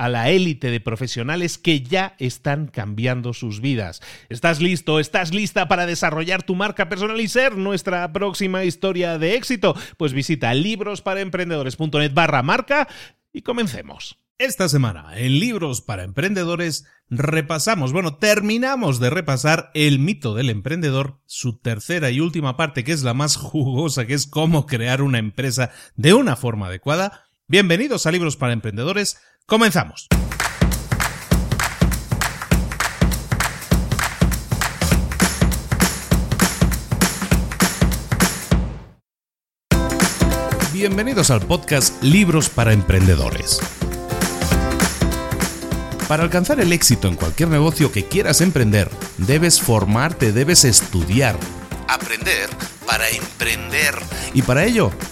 a la élite de profesionales que ya están cambiando sus vidas. ¿Estás listo? ¿Estás lista para desarrollar tu marca personal y ser nuestra próxima historia de éxito? Pues visita librosparaemprendedores.net barra marca y comencemos. Esta semana, en Libros para Emprendedores, repasamos, bueno, terminamos de repasar El mito del emprendedor, su tercera y última parte, que es la más jugosa, que es cómo crear una empresa de una forma adecuada. Bienvenidos a Libros para Emprendedores, Comenzamos. Bienvenidos al podcast Libros para Emprendedores. Para alcanzar el éxito en cualquier negocio que quieras emprender, debes formarte, debes estudiar, aprender para emprender. Y para ello,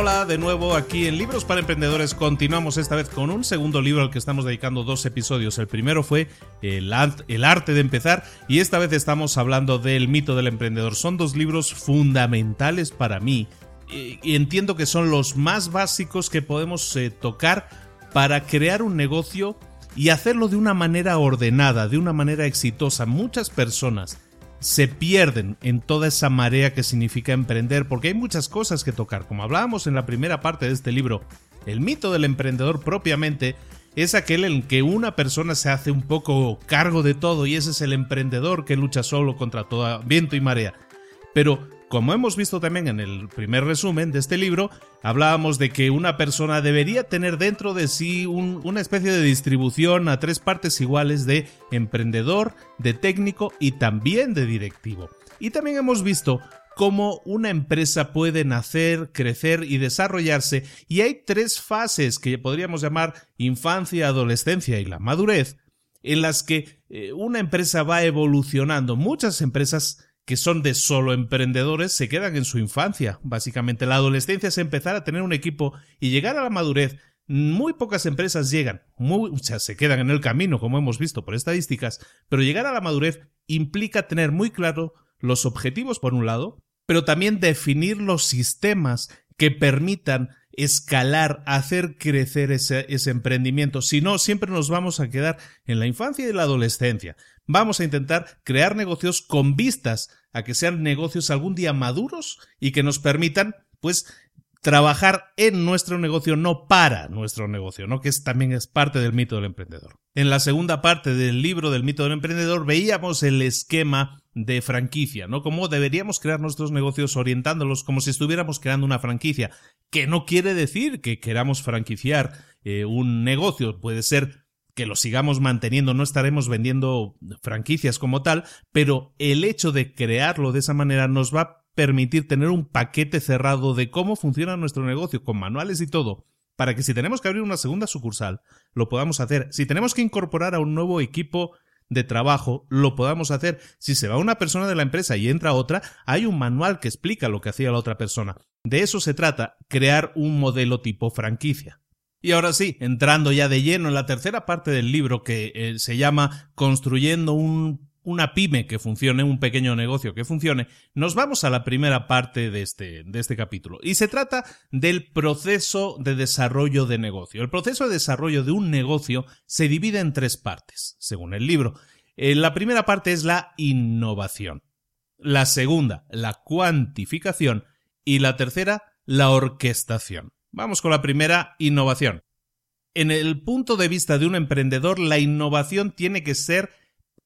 Hola, de nuevo aquí en Libros para Emprendedores. Continuamos esta vez con un segundo libro al que estamos dedicando dos episodios. El primero fue el, arte de empezar y esta vez estamos hablando del mito del emprendedor. Son dos libros fundamentales para mí y entiendo que son los más básicos que podemos eh, tocar para crear un negocio y hacerlo de una manera ordenada, de una manera exitosa. Muchas personas se pierden en toda esa marea que significa emprender, porque hay muchas cosas que tocar. Como hablábamos en la primera parte de este libro, el mito del emprendedor propiamente es aquel en que una persona se hace un poco cargo de todo y ese es el emprendedor que lucha solo contra todo viento y marea. Pero como hemos visto también en el primer resumen de este libro, hablábamos de que una persona debería tener dentro de sí una especie de distribución a tres partes iguales de emprendedor, de técnico y también de directivo. Y también hemos visto cómo una empresa puede nacer, crecer y desarrollarse, y hay tres fases que podríamos llamar infancia, adolescencia y la madurez, en las que eh, una empresa va evolucionando. Muchas empresas que son de solo emprendedores se quedan en su infancia. Básicamente, la adolescencia es empezar a tener un equipo y llegar a la madurez. Muy pocas empresas llegan, muchas se quedan en el camino, como hemos visto por estadísticas, pero llegar a la madurez implica tener muy claro los objetivos por un lado, pero también definir los sistemas que permitan escalar, hacer crecer ese, ese, emprendimiento. Si no, siempre nos vamos a quedar en la infancia y la adolescencia. Vamos a intentar crear negocios con vistas a que sean negocios algún día maduros y que nos permitan, pues, trabajar en nuestro negocio, no para nuestro negocio, ¿no? Que es, también es parte del mito del emprendedor. En la segunda parte del libro del mito del emprendedor veíamos el esquema de franquicia, ¿no? Cómo deberíamos crear nuestros negocios orientándolos como si estuviéramos creando una franquicia, que no quiere decir que queramos franquiciar eh, un negocio, puede ser que lo sigamos manteniendo, no estaremos vendiendo franquicias como tal, pero el hecho de crearlo de esa manera nos va a permitir tener un paquete cerrado de cómo funciona nuestro negocio con manuales y todo, para que si tenemos que abrir una segunda sucursal, lo podamos hacer. Si tenemos que incorporar a un nuevo equipo de trabajo, lo podamos hacer. Si se va una persona de la empresa y entra otra, hay un manual que explica lo que hacía la otra persona. De eso se trata, crear un modelo tipo franquicia. Y ahora sí, entrando ya de lleno en la tercera parte del libro que eh, se llama Construyendo un una pyme que funcione, un pequeño negocio que funcione, nos vamos a la primera parte de este, de este capítulo. Y se trata del proceso de desarrollo de negocio. El proceso de desarrollo de un negocio se divide en tres partes, según el libro. Eh, la primera parte es la innovación. La segunda, la cuantificación. Y la tercera, la orquestación. Vamos con la primera, innovación. En el punto de vista de un emprendedor, la innovación tiene que ser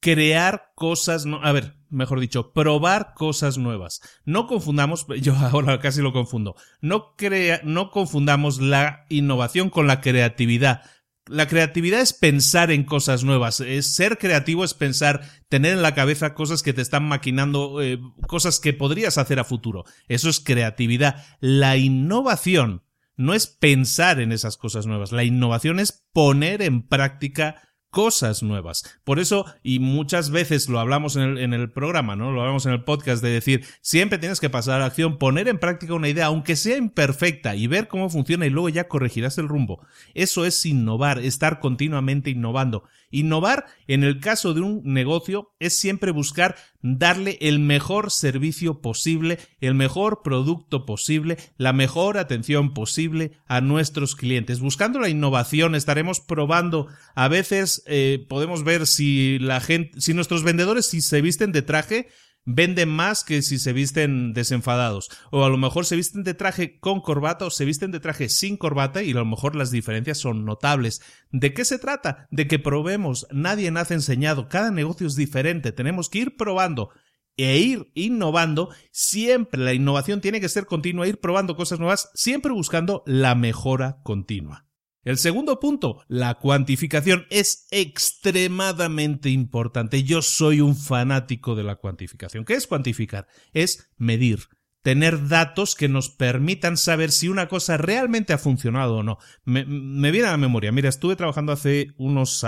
crear cosas, no, a ver, mejor dicho, probar cosas nuevas. No confundamos, yo ahora casi lo confundo, no, crea, no confundamos la innovación con la creatividad. La creatividad es pensar en cosas nuevas, es ser creativo es pensar, tener en la cabeza cosas que te están maquinando, eh, cosas que podrías hacer a futuro. Eso es creatividad. La innovación no es pensar en esas cosas nuevas, la innovación es poner en práctica cosas nuevas. Por eso, y muchas veces lo hablamos en el, programa, ¿no? Lo hablamos en el podcast de decir, siempre tienes que pasar a la acción, poner en práctica una idea, aunque sea imperfecta, y ver cómo funciona y luego ya corregirás el rumbo. Eso es innovar, estar continuamente innovando. Innovar, en el caso de un negocio, es siempre buscar darle el mejor servicio posible, el mejor producto posible, la mejor atención posible a nuestros clientes. Buscando la innovación, estaremos probando. A veces eh, podemos ver si la gente, si nuestros vendedores, si se visten de traje, venden más que si se visten desenfadados. O a lo mejor se visten de traje con corbata o se visten de traje sin corbata y a lo mejor las diferencias son notables. ¿De qué se trata? De que probemos. Nadie nace enseñado. Cada negocio es diferente. Tenemos que ir probando e ir innovando. Siempre la innovación tiene que ser continua, ir probando cosas nuevas, siempre buscando la mejora continua. El segundo punto, la cuantificación es extremadamente importante. Yo soy un fanático de la cuantificación. ¿Qué es cuantificar? Es medir, tener datos que nos permitan saber si una cosa realmente ha funcionado o no. Me, viene a la memoria, mira, estuve trabajando hace unos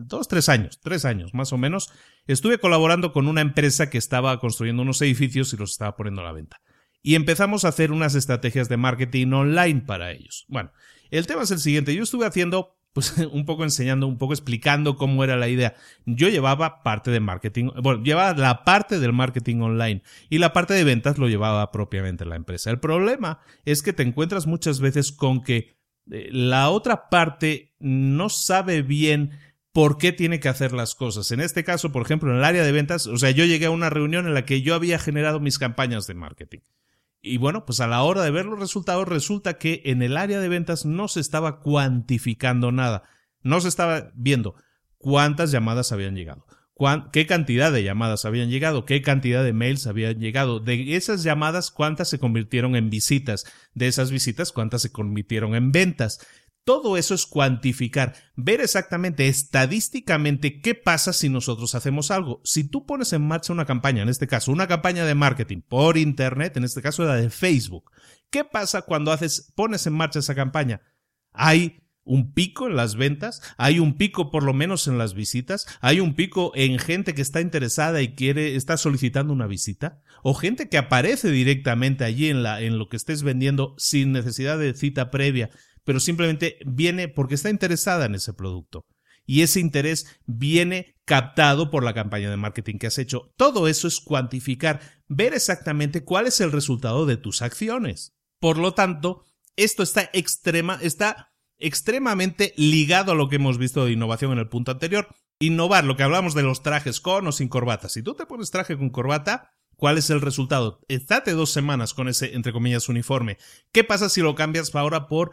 dos, tres años, tres años más o menos, estuve colaborando con una empresa que estaba construyendo unos edificios y los estaba poniendo a la venta. Y empezamos a hacer unas estrategias de marketing online para ellos. Bueno, el tema es el siguiente. Yo estuve haciendo pues un poco enseñando, un poco explicando cómo era la idea. Yo llevaba parte de marketing, bueno, llevaba la parte del marketing online y la parte de ventas lo llevaba propiamente la empresa. El problema es que te encuentras muchas veces con que eh, la otra parte no sabe bien por qué tiene que hacer las cosas. En este caso, por ejemplo, en el área de ventas, o sea, yo llegué a una reunión en la que yo había generado mis campañas de marketing. Y bueno, pues a la hora de ver los resultados resulta que en el área de ventas no se estaba cuantificando nada. No se estaba viendo cuántas llamadas habían llegado, qué cantidad de llamadas habían llegado, qué cantidad de mails habían llegado. De esas llamadas, cuántas se convirtieron en visitas. De esas visitas, cuántas se convirtieron en ventas. Todo eso es cuantificar, ver exactamente estadísticamente qué pasa si nosotros hacemos algo. Si tú pones en marcha una campaña, en este caso una campaña de marketing por internet, en este caso la de Facebook, ¿qué pasa cuando haces pones en marcha esa campaña? Hay un pico en las ventas, hay un pico por lo menos en las visitas, hay un pico en gente que está interesada y quiere está solicitando una visita o gente que aparece directamente allí en la en lo que estés vendiendo sin necesidad de cita previa pero simplemente viene porque está interesada en ese producto. Y ese interés viene captado por la campaña de marketing que has hecho. Todo eso es cuantificar, ver exactamente cuál es el resultado de tus acciones. Por lo tanto, Esto está extrema, está extremadamente ligado a lo que hemos visto de innovación en el punto anterior. Innovar, lo que hablamos de los trajes con o sin corbata. Si tú te pones traje con corbata, ¿cuál es el resultado? Estate dos semanas con ese, entre comillas, uniforme. ¿Qué pasa si lo cambias ahora por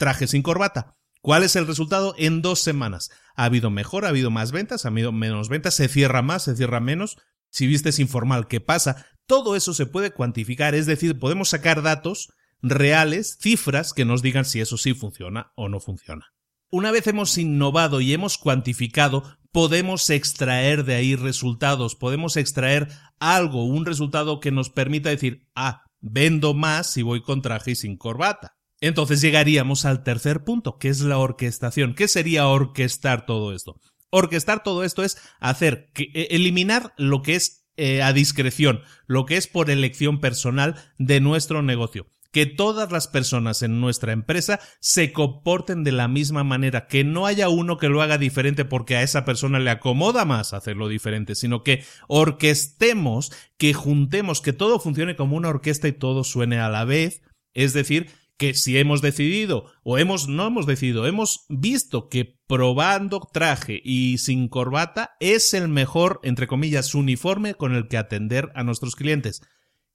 traje sin corbata? ¿Cuál es el resultado? En dos semanas. Ha habido mejor, ha habido más ventas, ha habido menos ventas, se cierra más, se cierra menos. Si vistes informal, ¿qué pasa? Todo eso se puede cuantificar, es decir, podemos sacar datos reales, cifras que nos digan si eso sí funciona o no funciona. Una vez hemos innovado y hemos cuantificado, podemos extraer de ahí resultados, podemos extraer algo, un resultado que nos permita decir, ah, vendo más si voy con traje y sin corbata. Entonces llegaríamos al tercer punto, que es la orquestación. ¿Qué sería orquestar todo esto? Orquestar todo esto es hacer que e, eliminar lo que es eh, a discreción, lo que es por elección personal de nuestro negocio que todas las personas en nuestra empresa se comporten de la misma manera, que no haya uno que lo haga diferente porque a esa persona le acomoda más hacerlo diferente, sino que orquestemos, que juntemos, que todo funcione como una orquesta y todo suene a la vez, es decir, que si hemos decidido o hemos no hemos decidido, hemos visto que probando traje y sin corbata es el mejor entre comillas uniforme con el que atender a nuestros clientes.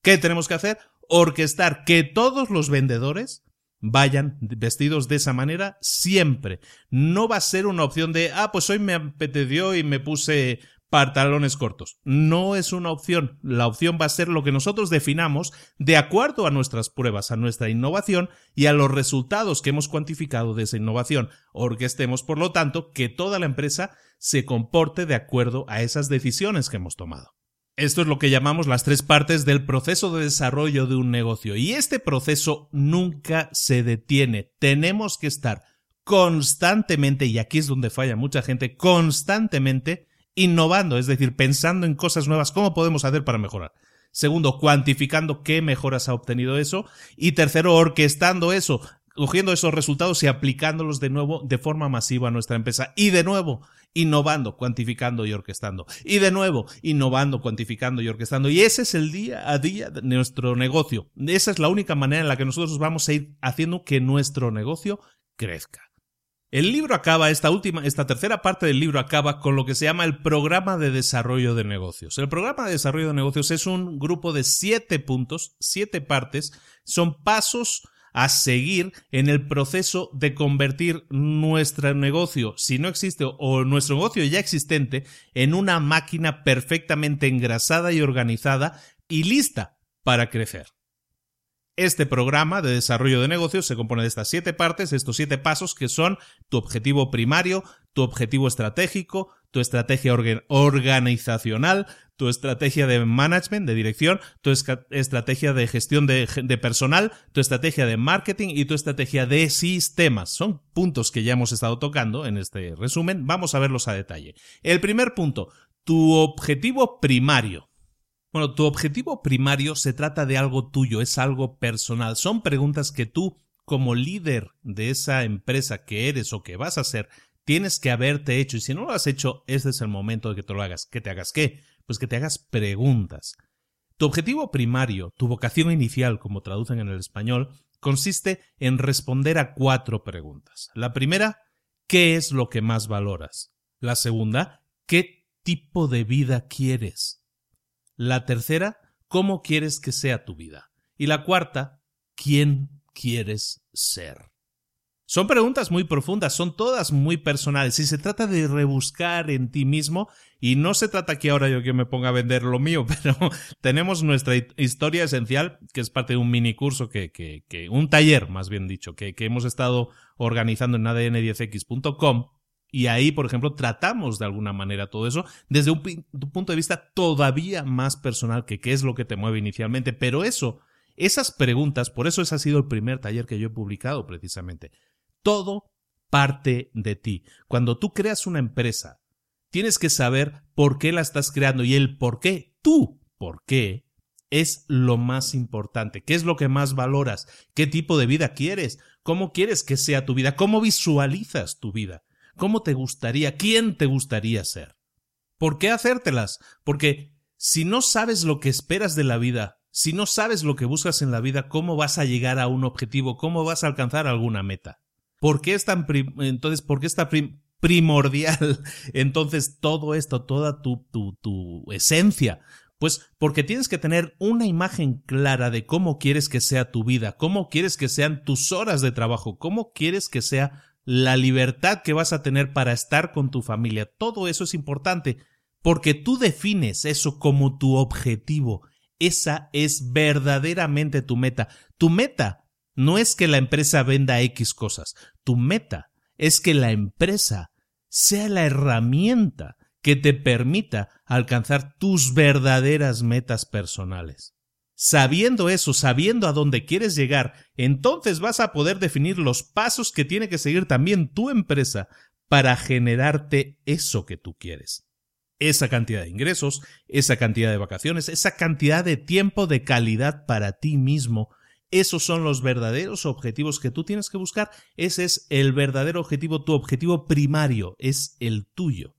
¿Qué tenemos que hacer? orquestar que todos los vendedores vayan vestidos de esa manera siempre. No va a ser una opción de, ah, pues hoy me apeteció y me puse pantalones cortos. No es una opción. La opción va a ser lo que nosotros definamos de acuerdo a nuestras pruebas, a nuestra innovación y a los resultados que hemos cuantificado de esa innovación. Orquestemos, por lo tanto, que toda la empresa se comporte de acuerdo a esas decisiones que hemos tomado. Esto es lo que llamamos las tres partes del proceso de desarrollo de un negocio. Y este proceso nunca se detiene. Tenemos que estar constantemente, y aquí es donde falla mucha gente, constantemente innovando, es decir, pensando en cosas nuevas, cómo podemos hacer para mejorar. Segundo, cuantificando qué mejoras ha obtenido eso. Y tercero, orquestando eso, cogiendo esos resultados y aplicándolos de nuevo de forma masiva a nuestra empresa. Y de nuevo, innovando, cuantificando y orquestando. Y de nuevo, innovando, cuantificando y orquestando. Y ese es el día a día de nuestro negocio. Esa es la única manera en la que nosotros vamos a ir haciendo que nuestro negocio crezca. El libro acaba, esta última, esta tercera parte del libro acaba con lo que se llama el programa de desarrollo de negocios. El programa de desarrollo de negocios es un grupo de siete puntos, siete partes, son pasos a seguir en el proceso de convertir nuestro negocio, si no existe, o nuestro negocio ya existente, en una máquina perfectamente engrasada y organizada y lista para crecer. Este programa de desarrollo de negocios se compone de estas siete partes, estos siete pasos que son tu objetivo primario, tu objetivo estratégico, tu estrategia organizacional, tu estrategia de management, de dirección, tu estrategia de gestión de, de, personal, tu estrategia de marketing y tu estrategia de sistemas. Son puntos que ya hemos estado tocando en este resumen. Vamos a verlos a detalle. El primer punto, tu objetivo primario. Bueno, tu objetivo primario se trata de algo tuyo, es algo personal. Son preguntas que tú, como líder de esa empresa que eres o que vas a ser, tienes que haberte hecho. Y si no lo has hecho, este es el momento de que te lo hagas. ¿Que te hagas qué? Pues que te hagas preguntas. Tu objetivo primario, tu vocación inicial, como traducen en el español, consiste en responder a cuatro preguntas. La primera, ¿qué es lo que más valoras? La segunda, ¿qué tipo de vida quieres? La tercera, ¿cómo quieres que sea tu vida? Y la cuarta, ¿quién quieres ser? Son preguntas muy profundas, son todas muy personales y se trata de rebuscar en ti mismo y no se trata que ahora yo que me ponga a vender lo mío, pero tenemos nuestra historia esencial que es parte de un mini curso que, un taller más bien dicho que, que hemos estado organizando en adn10x.com y ahí, por ejemplo, tratamos de alguna manera todo eso desde un, punto de vista todavía más personal que qué es lo que te mueve inicialmente. Pero eso, esas preguntas, por eso ese ha sido el primer taller que yo he publicado precisamente. Todo parte de ti. Cuando tú creas una empresa, tienes que saber por qué la estás creando y el por qué, tú, por qué, es lo más importante. ¿Qué es lo que más valoras? ¿Qué tipo de vida quieres? ¿Cómo quieres que sea tu vida? ¿Cómo visualizas tu vida? ¿Cómo te gustaría? ¿Quién te gustaría ser? ¿Por qué hacértelas? Porque si no sabes lo que esperas de la vida, Si no sabes lo que buscas en la vida, ¿cómo vas a llegar a un objetivo? ¿Cómo vas a alcanzar alguna meta? ¿Por qué es tan entonces por qué está primordial entonces todo esto, toda tu, tu, tu esencia? Pues porque tienes que tener una imagen clara de cómo quieres que sea tu vida, cómo quieres que sean tus horas de trabajo, cómo quieres que sea la libertad que vas a tener para estar con tu familia. Todo eso es importante porque tú defines eso como tu objetivo. Esa es verdaderamente tu meta. Tu meta no es que la empresa venda X cosas. Tu meta es que la empresa sea la herramienta que te permita alcanzar tus verdaderas metas personales. Sabiendo eso, sabiendo a dónde quieres llegar, entonces vas a poder definir los pasos que tiene que seguir también tu empresa para generarte eso que tú quieres. Esa cantidad de ingresos, esa cantidad de vacaciones, esa cantidad de tiempo de calidad para ti mismo. Esos son los verdaderos objetivos que tú tienes que buscar. Ese es el verdadero objetivo, tu objetivo primario, es el tuyo.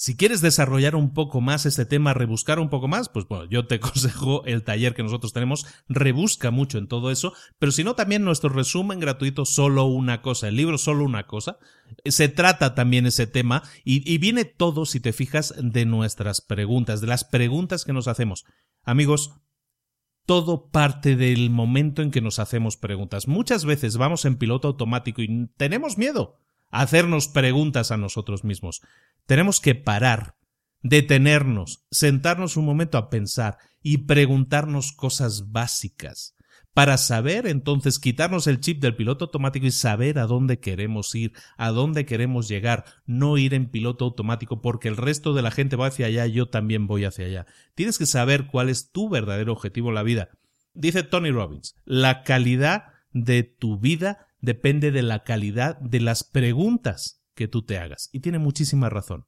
Si quieres desarrollar un poco más este tema, rebuscar un poco más, pues bueno, yo te aconsejo el taller que nosotros tenemos, rebusca mucho en todo eso, pero si no, también nuestro resumen gratuito, solo una cosa, el libro solo una cosa, se trata también ese tema y, y viene todo, si te fijas, de nuestras preguntas, de las preguntas que nos hacemos. Amigos, todo parte del momento en que nos hacemos preguntas. Muchas veces vamos en piloto automático y tenemos miedo hacernos preguntas a nosotros mismos. Tenemos que parar, detenernos, sentarnos un momento a pensar y preguntarnos cosas básicas para saber entonces quitarnos el chip del piloto automático y saber a dónde queremos ir, a dónde queremos llegar, no ir en piloto automático porque el resto de la gente va hacia allá, yo también voy hacia allá. Tienes que saber cuál es tu verdadero objetivo en la vida. Dice Tony Robbins, la calidad de tu vida depende de la calidad de las preguntas que tú te hagas. Y tiene muchísima razón.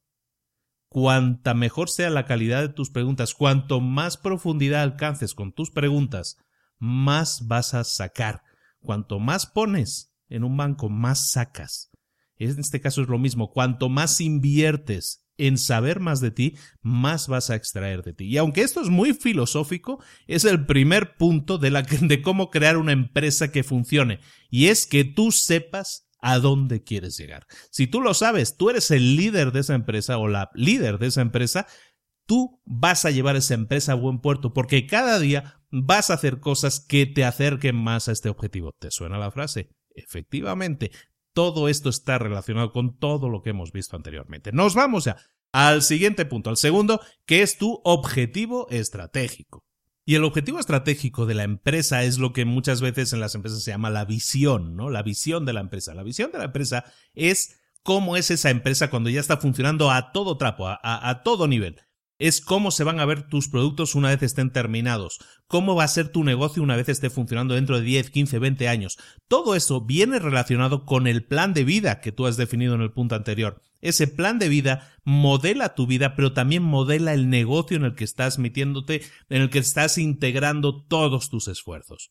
Cuanta mejor sea la calidad de tus preguntas, cuanto más profundidad alcances con tus preguntas, más vas a sacar. Cuanto más pones en un banco, más sacas. En este caso es lo mismo. Cuanto más inviertes en saber más de ti, más vas a extraer de ti. Y aunque esto es muy filosófico, es el primer punto de, cómo crear una empresa que funcione. Y es que tú sepas a dónde quieres llegar. Si tú lo sabes, tú eres el líder de esa empresa o la líder de esa empresa, tú vas a llevar esa empresa a buen puerto porque cada día vas a hacer cosas que te acerquen más a este objetivo. ¿Te suena la frase? Efectivamente, todo esto está relacionado con todo lo que hemos visto anteriormente. Nos vamos ya al siguiente punto, al segundo, que es tu objetivo estratégico. Y el objetivo estratégico de la empresa es lo que muchas veces en las empresas se llama la visión, ¿no? La visión de la empresa. La visión de la empresa es cómo es esa empresa cuando ya está funcionando a todo trapo, a, a todo nivel es cómo se van a ver tus productos una vez estén terminados, cómo va a ser tu negocio una vez esté funcionando dentro de 10, 15, 20 años. Todo eso viene relacionado con el plan de vida que tú has definido en el punto anterior. Ese plan de vida modela tu vida, pero también modela el negocio en el que estás metiéndote, en el que estás integrando todos tus esfuerzos.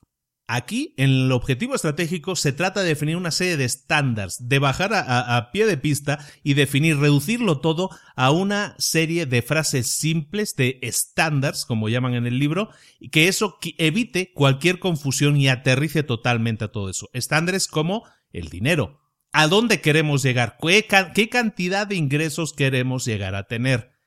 Aquí, en el objetivo estratégico, se trata de definir una serie de estándares, de bajar a, pie de pista y definir, reducirlo todo a una serie de frases simples, de estándares, como llaman en el libro, y que eso evite cualquier confusión y aterrice totalmente a todo eso. Estándares como el dinero. ¿A dónde queremos llegar? ¿Qué cantidad de ingresos queremos llegar a tener?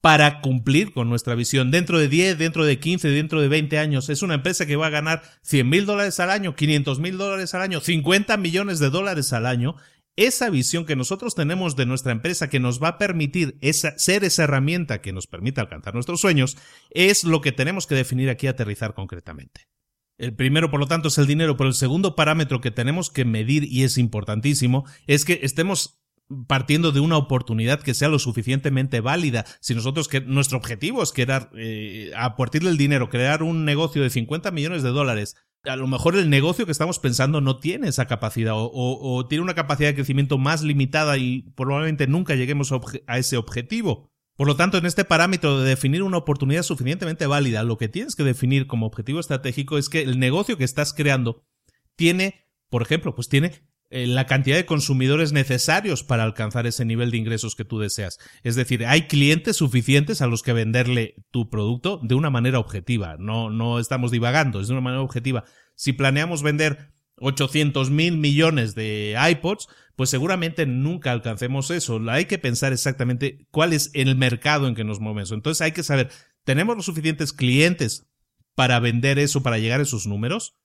Para cumplir con nuestra visión. Dentro de 10, dentro de 15, dentro de 20 años, es una empresa que va a ganar 100 mil dólares al año, 500 mil dólares al año, 50 millones de dólares al año. Esa visión que nosotros tenemos de nuestra empresa que nos va a permitir esa, ser esa herramienta que nos permita alcanzar nuestros sueños, es lo que tenemos que definir aquí aterrizar concretamente. El primero, por lo tanto, es el dinero, pero el segundo parámetro que tenemos que medir y es importantísimo es que estemos partiendo de una oportunidad que sea lo suficientemente válida. Si nosotros que nuestro objetivo es crear, eh, a partir del dinero, crear un negocio de 50 millones de dólares, a lo mejor el negocio que estamos pensando no tiene esa capacidad o, tiene una capacidad de crecimiento más limitada y probablemente nunca lleguemos a ese objetivo. Por lo tanto, en este parámetro de definir una oportunidad suficientemente válida, lo que tienes que definir como objetivo estratégico es que el negocio que estás creando tiene, por ejemplo, pues tiene eh, la cantidad de consumidores necesarios para alcanzar ese nivel de ingresos que tú deseas. Es decir, hay clientes suficientes a los que venderle tu producto de una manera objetiva. No, no estamos divagando, es de una manera objetiva. Si planeamos vender 800 mil millones de iPods, pues seguramente nunca alcancemos eso. Hay que pensar exactamente cuál es el mercado en que nos movemos. Entonces hay que saber, ¿tenemos los suficientes clientes para vender eso, para llegar a esos números?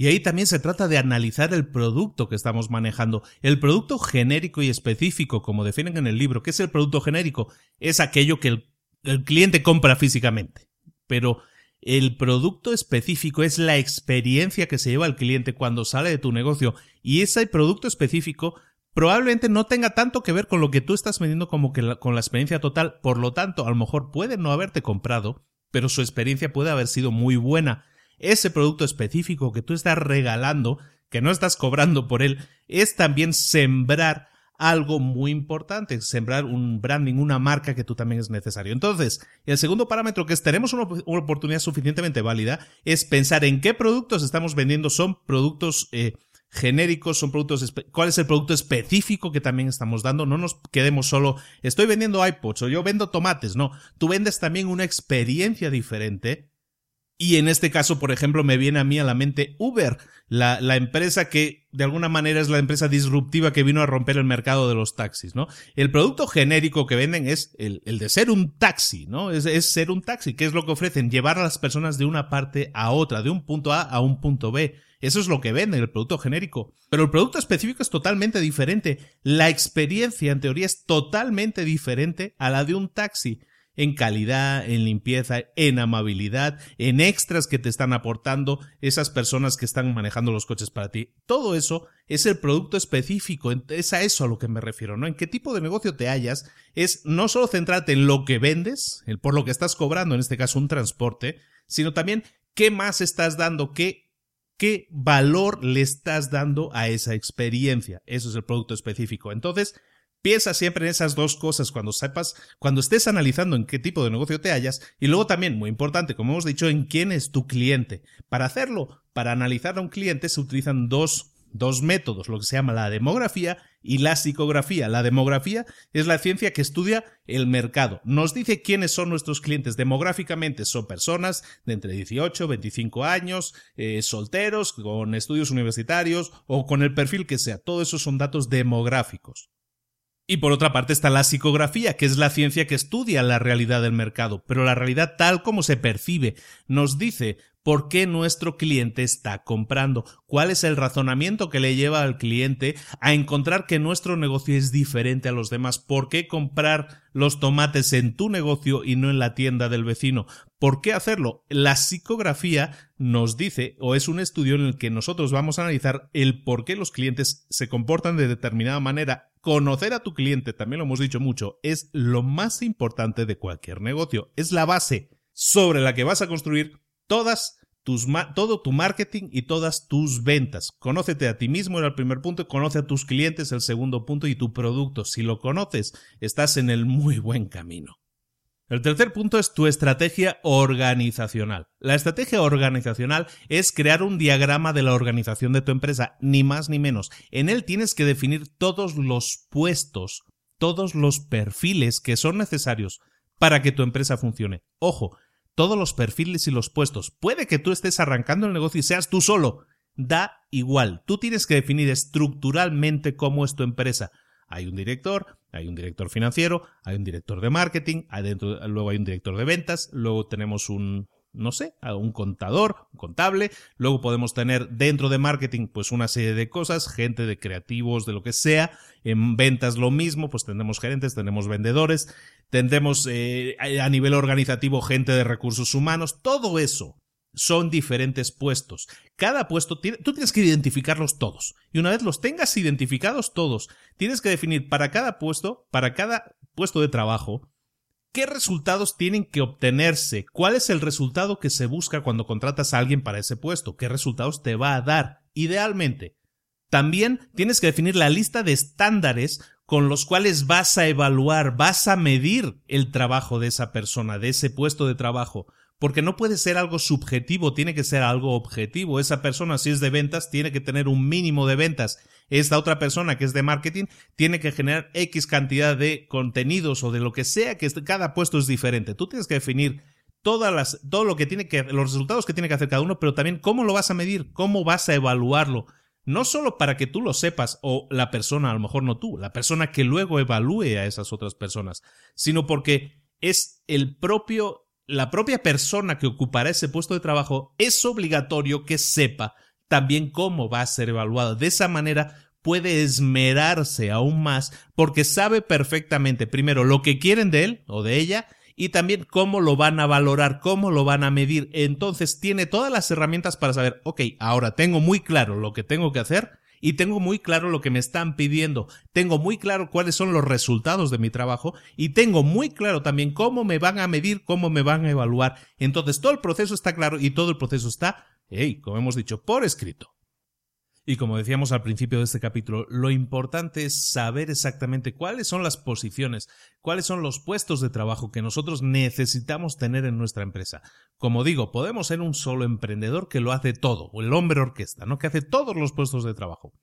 Y ahí también se trata de analizar el producto que estamos manejando. El producto genérico y específico, como definen en el libro, ¿qué es el producto genérico? Es aquello que el, cliente compra físicamente. Pero el producto específico es la experiencia que se lleva el cliente cuando sale de tu negocio y ese producto específico probablemente no tenga tanto que ver con lo que tú estás vendiendo como que con la experiencia total. Por lo tanto, a lo mejor puede no haberte comprado, pero su experiencia puede haber sido muy buena. Ese producto específico que tú estás regalando, que no estás cobrando por él, es también sembrar algo muy importante, sembrar un branding, una marca que tú también es necesario. Entonces, el segundo parámetro que es tenemos una, oportunidad suficientemente válida es pensar en qué productos estamos vendiendo, son productos eh, genéricos, son productos, cuál es el producto específico que también estamos dando, no nos quedemos solo, estoy vendiendo iPods o yo vendo tomates, no, tú vendes también una experiencia diferente y en este caso, por ejemplo, me viene a mí a la mente Uber, la, la, empresa que de alguna manera es la empresa disruptiva que vino a romper el mercado de los taxis, ¿no? El producto genérico que venden es el, el de ser un taxi, ¿no? Es, es, ser un taxi. ¿Qué es lo que ofrecen? Llevar a las personas de una parte a otra, de un punto A a un punto B. Eso es lo que venden, el producto genérico. Pero el producto específico es totalmente diferente. La experiencia, en teoría, es totalmente diferente a la de un taxi en calidad, en limpieza, en amabilidad, en extras que te están aportando esas personas que están manejando los coches para ti. Todo eso es el producto específico, es a eso a lo que me refiero, ¿no? En qué tipo de negocio te hallas, es no solo centrarte en lo que vendes, por lo que estás cobrando, en este caso un transporte, sino también qué más estás dando, qué qué valor le estás dando a esa experiencia. Eso es el producto específico. Entonces, Piensa siempre en esas dos cosas cuando sepas, cuando estés analizando en qué tipo de negocio te hallas y luego también, muy importante, como hemos dicho, en quién es tu cliente. Para hacerlo, para analizar a un cliente se utilizan dos, dos métodos, lo que se llama la demografía y la psicografía. La demografía es la ciencia que estudia el mercado. Nos dice quiénes son nuestros clientes demográficamente. Son personas de entre 18, 25 años, eh, solteros, con estudios universitarios o con el perfil que sea. Todo eso son datos demográficos. Y por otra parte está la psicografía, que es la ciencia que estudia la realidad del mercado, pero la realidad tal como se percibe nos dice por qué nuestro cliente está comprando, cuál es el razonamiento que le lleva al cliente a encontrar que nuestro negocio es diferente a los demás, por qué comprar los tomates en tu negocio y no en la tienda del vecino, ¿Por qué hacerlo? La psicografía nos dice, o es un estudio en el que nosotros vamos a analizar el por qué los clientes se comportan de determinada manera. Conocer a tu cliente, también lo hemos dicho mucho, es lo más importante de cualquier negocio. Es la base sobre la que vas a construir todas tus todo tu marketing y todas tus ventas. Conócete a ti mismo era el primer punto, conoce a tus clientes el segundo punto y tu producto. Si lo conoces, estás en el muy buen camino. El tercer punto es tu estrategia organizacional. La estrategia organizacional es crear un diagrama de la organización de tu empresa, ni más ni menos. En él tienes que definir todos los puestos, todos los perfiles que son necesarios para que tu empresa funcione. Ojo, todos los perfiles y los puestos. Puede que tú estés arrancando el negocio y seas tú solo. Da igual. Tú tienes que definir estructuralmente cómo es tu empresa. Hay un director, hay un director financiero, hay un director de marketing, adentro, luego hay un director de ventas, luego tenemos un, no sé, un contador, un contable, luego podemos tener dentro de marketing pues una serie de cosas, gente de creativos, de lo que sea, en ventas lo mismo, pues tendremos gerentes, tenemos vendedores, tendremos eh, a nivel organizativo gente de recursos humanos, todo eso son diferentes puestos. Cada puesto, tú tienes que identificarlos todos. Y una vez los tengas identificados todos, tienes que definir para cada puesto, para cada puesto de trabajo, qué resultados tienen que obtenerse, cuál es el resultado que se busca cuando contratas a alguien para ese puesto, qué resultados te va a dar, idealmente. También tienes que definir la lista de estándares con los cuales vas a evaluar, vas a medir el trabajo de esa persona, de ese puesto de trabajo porque no puede ser algo subjetivo, tiene que ser algo objetivo. Esa persona, si es de ventas, tiene que tener un mínimo de ventas. Esta otra persona que es de marketing tiene que generar X cantidad de contenidos o de lo que sea que cada puesto es diferente. Tú tienes que definir todas las, todo lo que tiene que, los resultados que tiene que hacer cada uno, pero también cómo lo vas a medir, cómo vas a evaluarlo. No solo para que tú lo sepas, o la persona, a lo mejor no tú, la persona que luego evalúe a esas otras personas, sino porque es el propio la propia persona que ocupará ese puesto de trabajo es obligatorio que sepa también cómo va a ser evaluado. De esa manera puede esmerarse aún más porque sabe perfectamente primero lo que quieren de él o de ella y también cómo lo van a valorar, cómo lo van a medir. Entonces tiene todas las herramientas para saber, ok, ahora tengo muy claro lo que tengo que hacer y tengo muy claro lo que me están pidiendo, tengo muy claro cuáles son los resultados de mi trabajo y tengo muy claro también cómo me van a medir, cómo me van a evaluar. Entonces todo el proceso está claro y todo el proceso está, hey, como hemos dicho, por escrito. Y como decíamos al principio de este capítulo, lo importante es saber exactamente cuáles son las posiciones, cuáles son los puestos de trabajo que nosotros necesitamos tener en nuestra empresa. Como digo, podemos ser un solo emprendedor que lo hace todo, o el hombre orquesta, ¿no? Que hace todos los puestos de trabajo.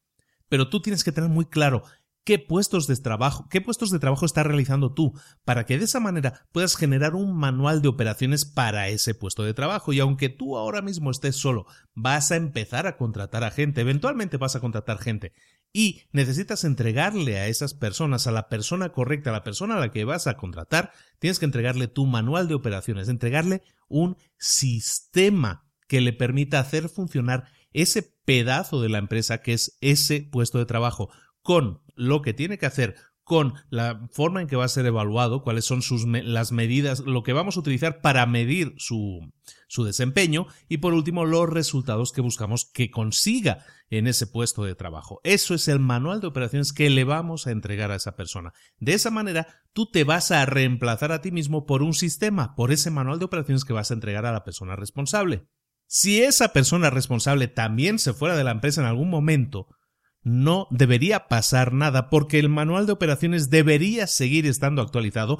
Pero tú tienes que tener muy claro qué puestos de trabajo, qué puestos de trabajo estás realizando tú, para que de esa manera puedas generar un manual de operaciones para ese puesto de trabajo. Y aunque tú ahora mismo estés solo, vas a empezar a contratar a gente, eventualmente vas a contratar gente. Y necesitas entregarle a esas personas, a la persona correcta, a la persona a la que vas a contratar, tienes que entregarle tu manual de operaciones, entregarle un sistema que le permita hacer funcionar ese pedazo de la empresa que es ese puesto de trabajo con lo que tiene que hacer, con la forma en que va a ser evaluado, cuáles son sus las medidas, lo que vamos a utilizar para medir su, su desempeño y por último los resultados que buscamos que consiga en ese puesto de trabajo. Eso es el manual de operaciones que le vamos a entregar a esa persona. De esa manera, tú te vas a reemplazar a ti mismo por un sistema, por ese manual de operaciones que vas a entregar a la persona responsable. Si esa persona responsable también se fuera de la empresa en algún momento, no debería pasar nada porque el manual de operaciones debería seguir estando actualizado.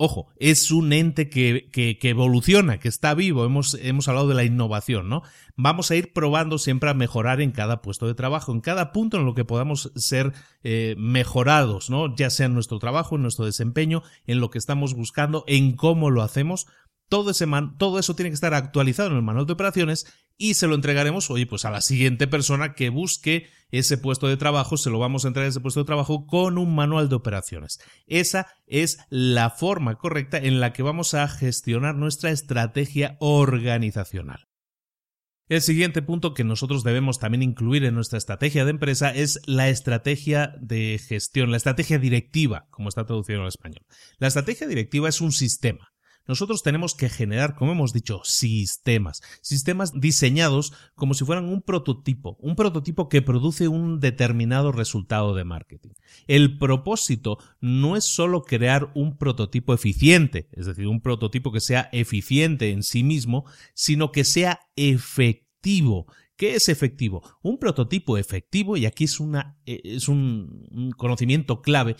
Ojo, es un ente que, que, evoluciona, que está vivo. Hemos, hemos hablado de la innovación, ¿no? Vamos a ir probando siempre a mejorar en cada puesto de trabajo, en cada punto en lo que podamos ser eh, mejorados, ¿no? Ya sea en nuestro trabajo, en nuestro desempeño, en lo que estamos buscando, en cómo lo hacemos todo, ese todo eso tiene que estar actualizado en el manual de operaciones y se lo entregaremos, oye, pues a la siguiente persona que busque ese puesto de trabajo, se lo vamos a entregar ese puesto de trabajo con un manual de operaciones. Esa es la forma correcta en la que vamos a gestionar nuestra estrategia organizacional. El siguiente punto que nosotros debemos también incluir en nuestra estrategia de empresa es la estrategia de gestión, la estrategia directiva, como está traducido en español. La estrategia directiva es un sistema nosotros tenemos que generar, como hemos dicho, sistemas, sistemas diseñados como si fueran un prototipo, un prototipo que produce un determinado resultado de marketing. El propósito no es solo crear un prototipo eficiente, es decir, un prototipo que sea eficiente en sí mismo, sino que sea efectivo, ¿Qué es efectivo? Un prototipo efectivo, y aquí es, eh, es un, conocimiento clave,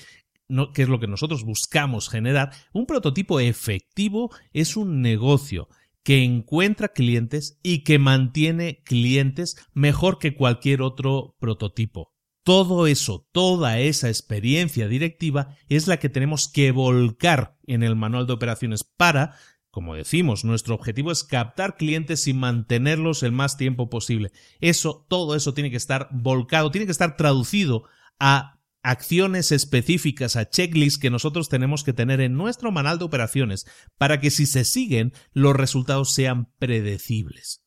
que es lo que nosotros buscamos generar, un prototipo efectivo es un negocio que encuentra clientes y que mantiene clientes mejor que cualquier otro prototipo. Todo eso, toda esa experiencia directiva es la que tenemos que volcar en el manual de operaciones para, como decimos, nuestro objetivo es captar clientes y mantenerlos el más tiempo posible. Eso, todo eso tiene que estar volcado, tiene que estar traducido a acciones específicas, a checklists que nosotros tenemos que tener en nuestro manual de operaciones para que si se siguen los resultados sean predecibles.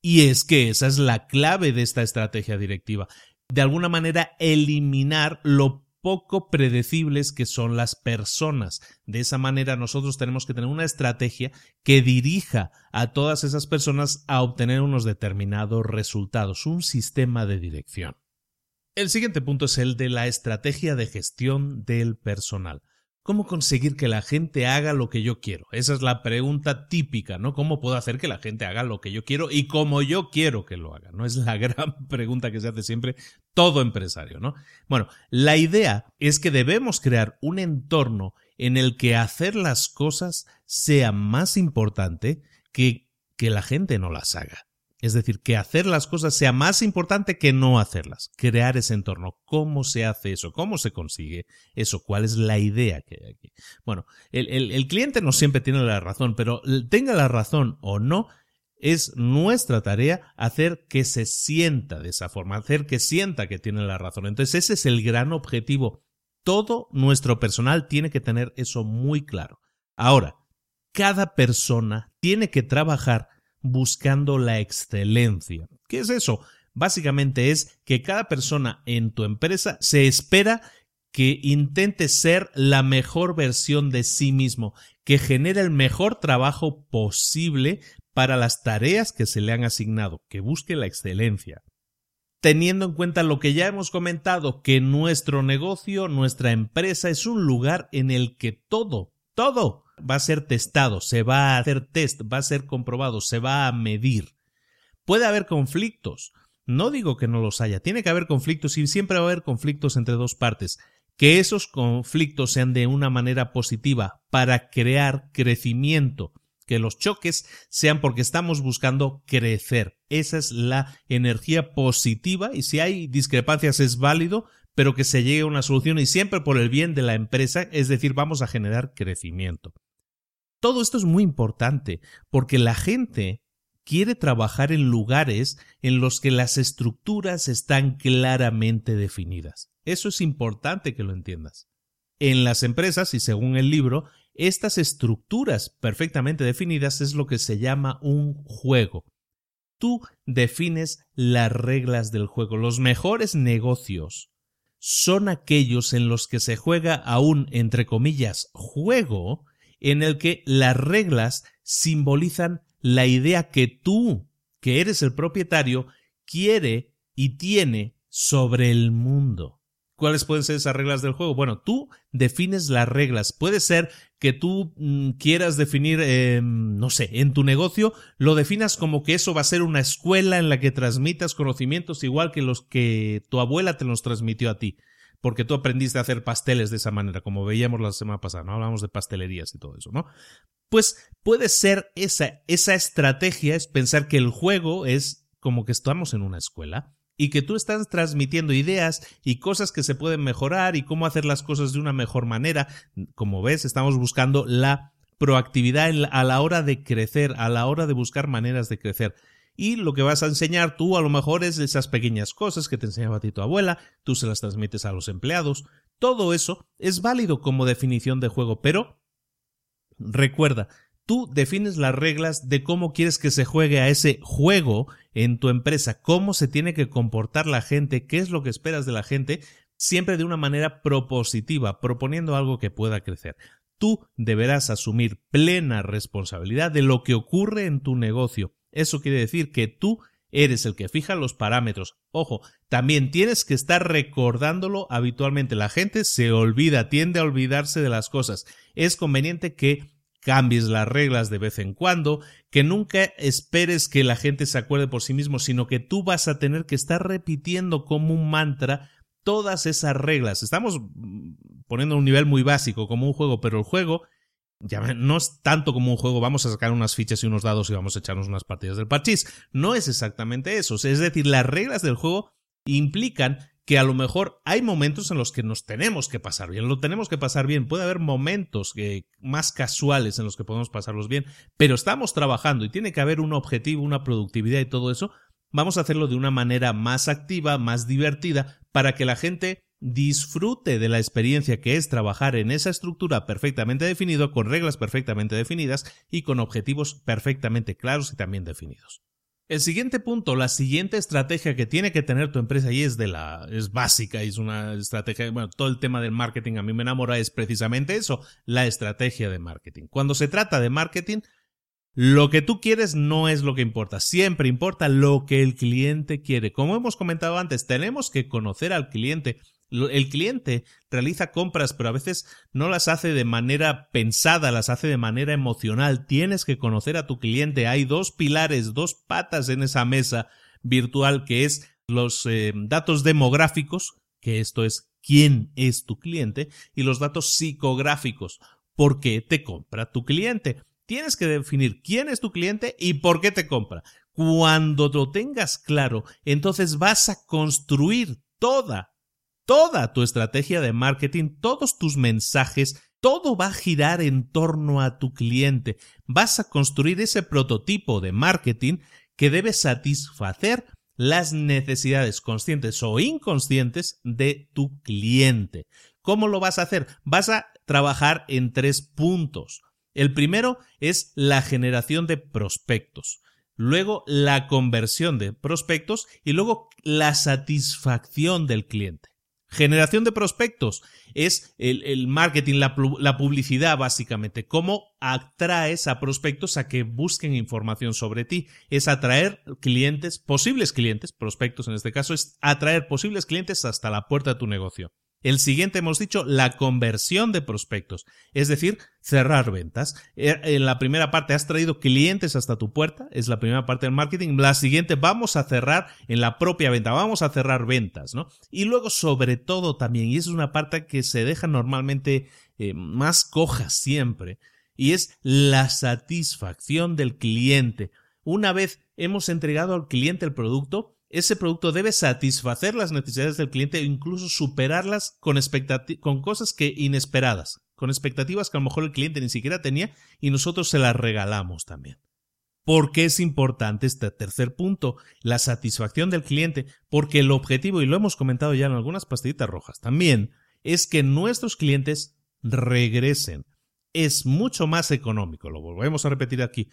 Y es que esa es la clave de esta estrategia directiva. De alguna manera eliminar lo poco predecibles que son las personas. De esa manera nosotros tenemos que tener una estrategia que dirija a todas esas personas a obtener unos determinados resultados, un sistema de dirección. El siguiente punto es el de la estrategia de gestión del personal. ¿Cómo conseguir que la gente haga lo que yo quiero? Esa es la pregunta típica, ¿no? ¿Cómo puedo hacer que la gente haga lo que yo quiero y como yo quiero que lo haga? No es la gran pregunta que se hace siempre todo empresario, ¿no? Bueno, la idea es que debemos crear un entorno en el que hacer las cosas sea más importante que, que la gente no las haga. Es decir, que hacer las cosas sea más importante que no hacerlas. Crear ese entorno. ¿Cómo se hace eso? ¿Cómo se consigue eso? ¿Cuál es la idea que hay aquí? Bueno, el, el cliente no siempre tiene la razón, pero tenga la razón o no, es nuestra tarea hacer que se sienta de esa forma, hacer que sienta que tiene la razón. Entonces ese es el gran objetivo. Todo nuestro personal tiene que tener eso muy claro. Ahora, cada persona tiene que trabajar buscando la excelencia. ¿Qué es eso? Básicamente es que cada persona en tu empresa se espera que intente ser la mejor versión de sí mismo, que genere el mejor trabajo posible para las tareas que se le han asignado, que busque la excelencia. Teniendo en cuenta lo que ya hemos comentado, que nuestro negocio, nuestra empresa es un lugar en el que todo, todo va a ser testado, se va a hacer test, va a ser comprobado, se va a medir. Puede haber conflictos. No digo que no los haya, tiene que haber conflictos y siempre va a haber conflictos entre dos partes. Que esos conflictos sean de una manera positiva para crear crecimiento, que los choques sean porque estamos buscando crecer. Esa es la energía positiva y si hay discrepancias es válido, pero que se llegue a una solución y siempre por el bien de la empresa, es decir, vamos a generar crecimiento. Todo esto es muy importante porque la gente quiere trabajar en lugares en los que las estructuras están claramente definidas. Eso es importante que lo entiendas. En las empresas, y según el libro, estas estructuras perfectamente definidas es lo que se llama un juego. Tú defines las reglas del juego. Los mejores negocios son aquellos en los que se juega a un, entre comillas, juego en el que las reglas simbolizan la idea que tú, que eres el propietario, quiere y tiene sobre el mundo. ¿Cuáles pueden ser esas reglas del juego? Bueno, tú defines las reglas. Puede ser que tú mm, quieras definir, em, no sé, en tu negocio, lo definas como que eso va a ser una escuela en la que transmitas conocimientos igual que los que tu abuela te los transmitió a ti porque tú aprendiste a hacer pasteles de esa manera, como veíamos la semana pasada, ¿no? Hablamos de pastelerías y todo eso, ¿no? Pues puede ser esa, esa estrategia, es pensar que el juego es como que estamos en una escuela y que tú estás transmitiendo ideas y cosas que se pueden mejorar y cómo hacer las cosas de una mejor manera. Como ves, estamos buscando la proactividad a la hora de crecer, a la hora de buscar maneras de crecer y lo que vas a enseñar tú a lo mejor es esas pequeñas cosas que te enseñaba a ti tu abuela, tú se las transmites a los empleados, todo eso es válido como definición de juego, pero recuerda, tú defines las reglas de cómo quieres que se juegue a ese juego en tu empresa, cómo se tiene que comportar la gente, qué es lo que esperas de la gente, siempre de una manera propositiva, proponiendo algo que pueda crecer. Tú deberás asumir plena responsabilidad de lo que ocurre en tu negocio eso quiere decir que tú eres el que fija los parámetros. Ojo, también tienes que estar recordándolo habitualmente. La gente se olvida, tiende a olvidarse de las cosas. Es conveniente que cambies las reglas de vez en cuando, que nunca esperes que la gente se acuerde por sí mismo, sino que tú vas a tener que estar repitiendo como un mantra todas esas reglas. Estamos poniendo un nivel muy básico como un juego, pero el juego no es tanto como un juego, vamos a sacar unas fichas y unos dados y vamos a echarnos unas partidas del parchís. No es exactamente eso. Es decir, las reglas del juego implican que a lo mejor hay momentos en los que nos tenemos que pasar bien, lo tenemos que pasar bien, puede haber momentos más casuales en los que podemos pasarlos bien, pero estamos trabajando y tiene que haber un objetivo, una productividad y todo eso, vamos a hacerlo de una manera más activa, más divertida, para que la gente disfrute de la experiencia que es trabajar en esa estructura perfectamente definido, con reglas perfectamente definidas y con objetivos perfectamente claros y también definidos. El siguiente punto, la siguiente estrategia que tiene que tener tu empresa y es de la es básica, es una estrategia, bueno, todo el tema del marketing a mí me enamora es precisamente eso, la estrategia de marketing. Cuando se trata de marketing, lo que tú quieres no es lo que importa, siempre importa lo que el cliente quiere. Como hemos comentado antes, tenemos que conocer al cliente, el cliente realiza compras, pero a veces no las hace de manera pensada, las hace de manera emocional. Tienes que conocer a tu cliente. Hay dos pilares, dos patas en esa mesa virtual que es los eh, datos demográficos, que esto es quién es tu cliente, y los datos psicográficos, por qué te compra tu cliente Tienes que definir quién es tu cliente y por qué te compra. Cuando lo tengas claro, entonces vas a construir toda, toda tu estrategia de marketing, todos tus mensajes, todo va a girar en torno a tu cliente. Vas a construir ese prototipo de marketing que debe satisfacer las necesidades conscientes o inconscientes de tu cliente. ¿Cómo lo vas a hacer? Vas a trabajar en tres puntos. El primero es la generación de prospectos, luego la conversión de prospectos y luego la satisfacción del cliente. Generación de prospectos es el, marketing, la, la, publicidad básicamente. Cómo atraes a prospectos a que busquen información sobre ti. Es atraer clientes, posibles clientes, prospectos en este caso, es atraer posibles clientes hasta la puerta de tu negocio. El siguiente hemos dicho la conversión de prospectos, es decir, cerrar ventas. Eh, en la primera parte has traído clientes hasta tu puerta, es la primera parte del marketing. La siguiente vamos a cerrar en la propia venta, vamos a cerrar ventas, ¿no? Y luego sobre todo también, y es una parte que se deja normalmente eh, más coja siempre, y es la satisfacción del cliente. Una vez hemos entregado al cliente el producto, ese producto debe satisfacer las necesidades del cliente e incluso superarlas con, con cosas que inesperadas, con expectativas que a lo mejor el cliente ni siquiera tenía y nosotros se las regalamos también. ¿Por qué es importante este tercer punto? La satisfacción del cliente, porque el objetivo, y lo hemos comentado ya en algunas pastillitas rojas también, es que nuestros clientes regresen. Es mucho más económico, lo volvemos a repetir aquí,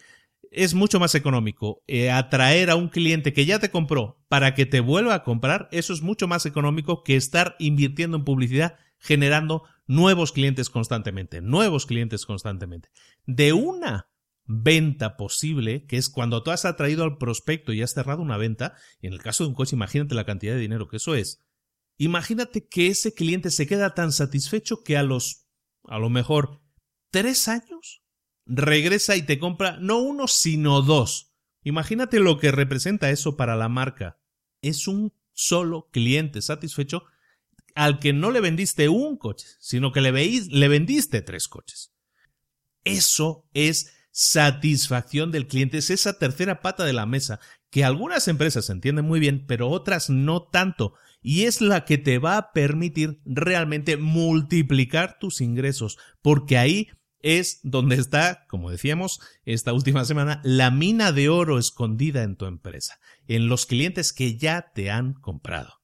es mucho más económico eh, atraer a un cliente que ya te compró para que te vuelva a comprar, eso es mucho más económico que estar invirtiendo en publicidad generando nuevos clientes constantemente, nuevos clientes constantemente. De una venta posible, que es cuando tú has atraído al prospecto y has cerrado una venta, en el caso de un coche, imagínate la cantidad de dinero que eso es. Imagínate que ese cliente se queda tan satisfecho que a los, a lo mejor, tres años regresa y te compra no uno, sino dos. Imagínate lo que representa eso para la marca. Es un solo cliente satisfecho al que no le vendiste un coche, sino que le, le vendiste tres coches. Eso es satisfacción del cliente, es esa tercera pata de la mesa que algunas empresas entienden muy bien, pero otras no tanto, y es la que te va a permitir realmente multiplicar tus ingresos, porque ahí es donde está, como decíamos esta última semana, la mina de oro escondida en tu empresa, en los clientes que ya te han comprado.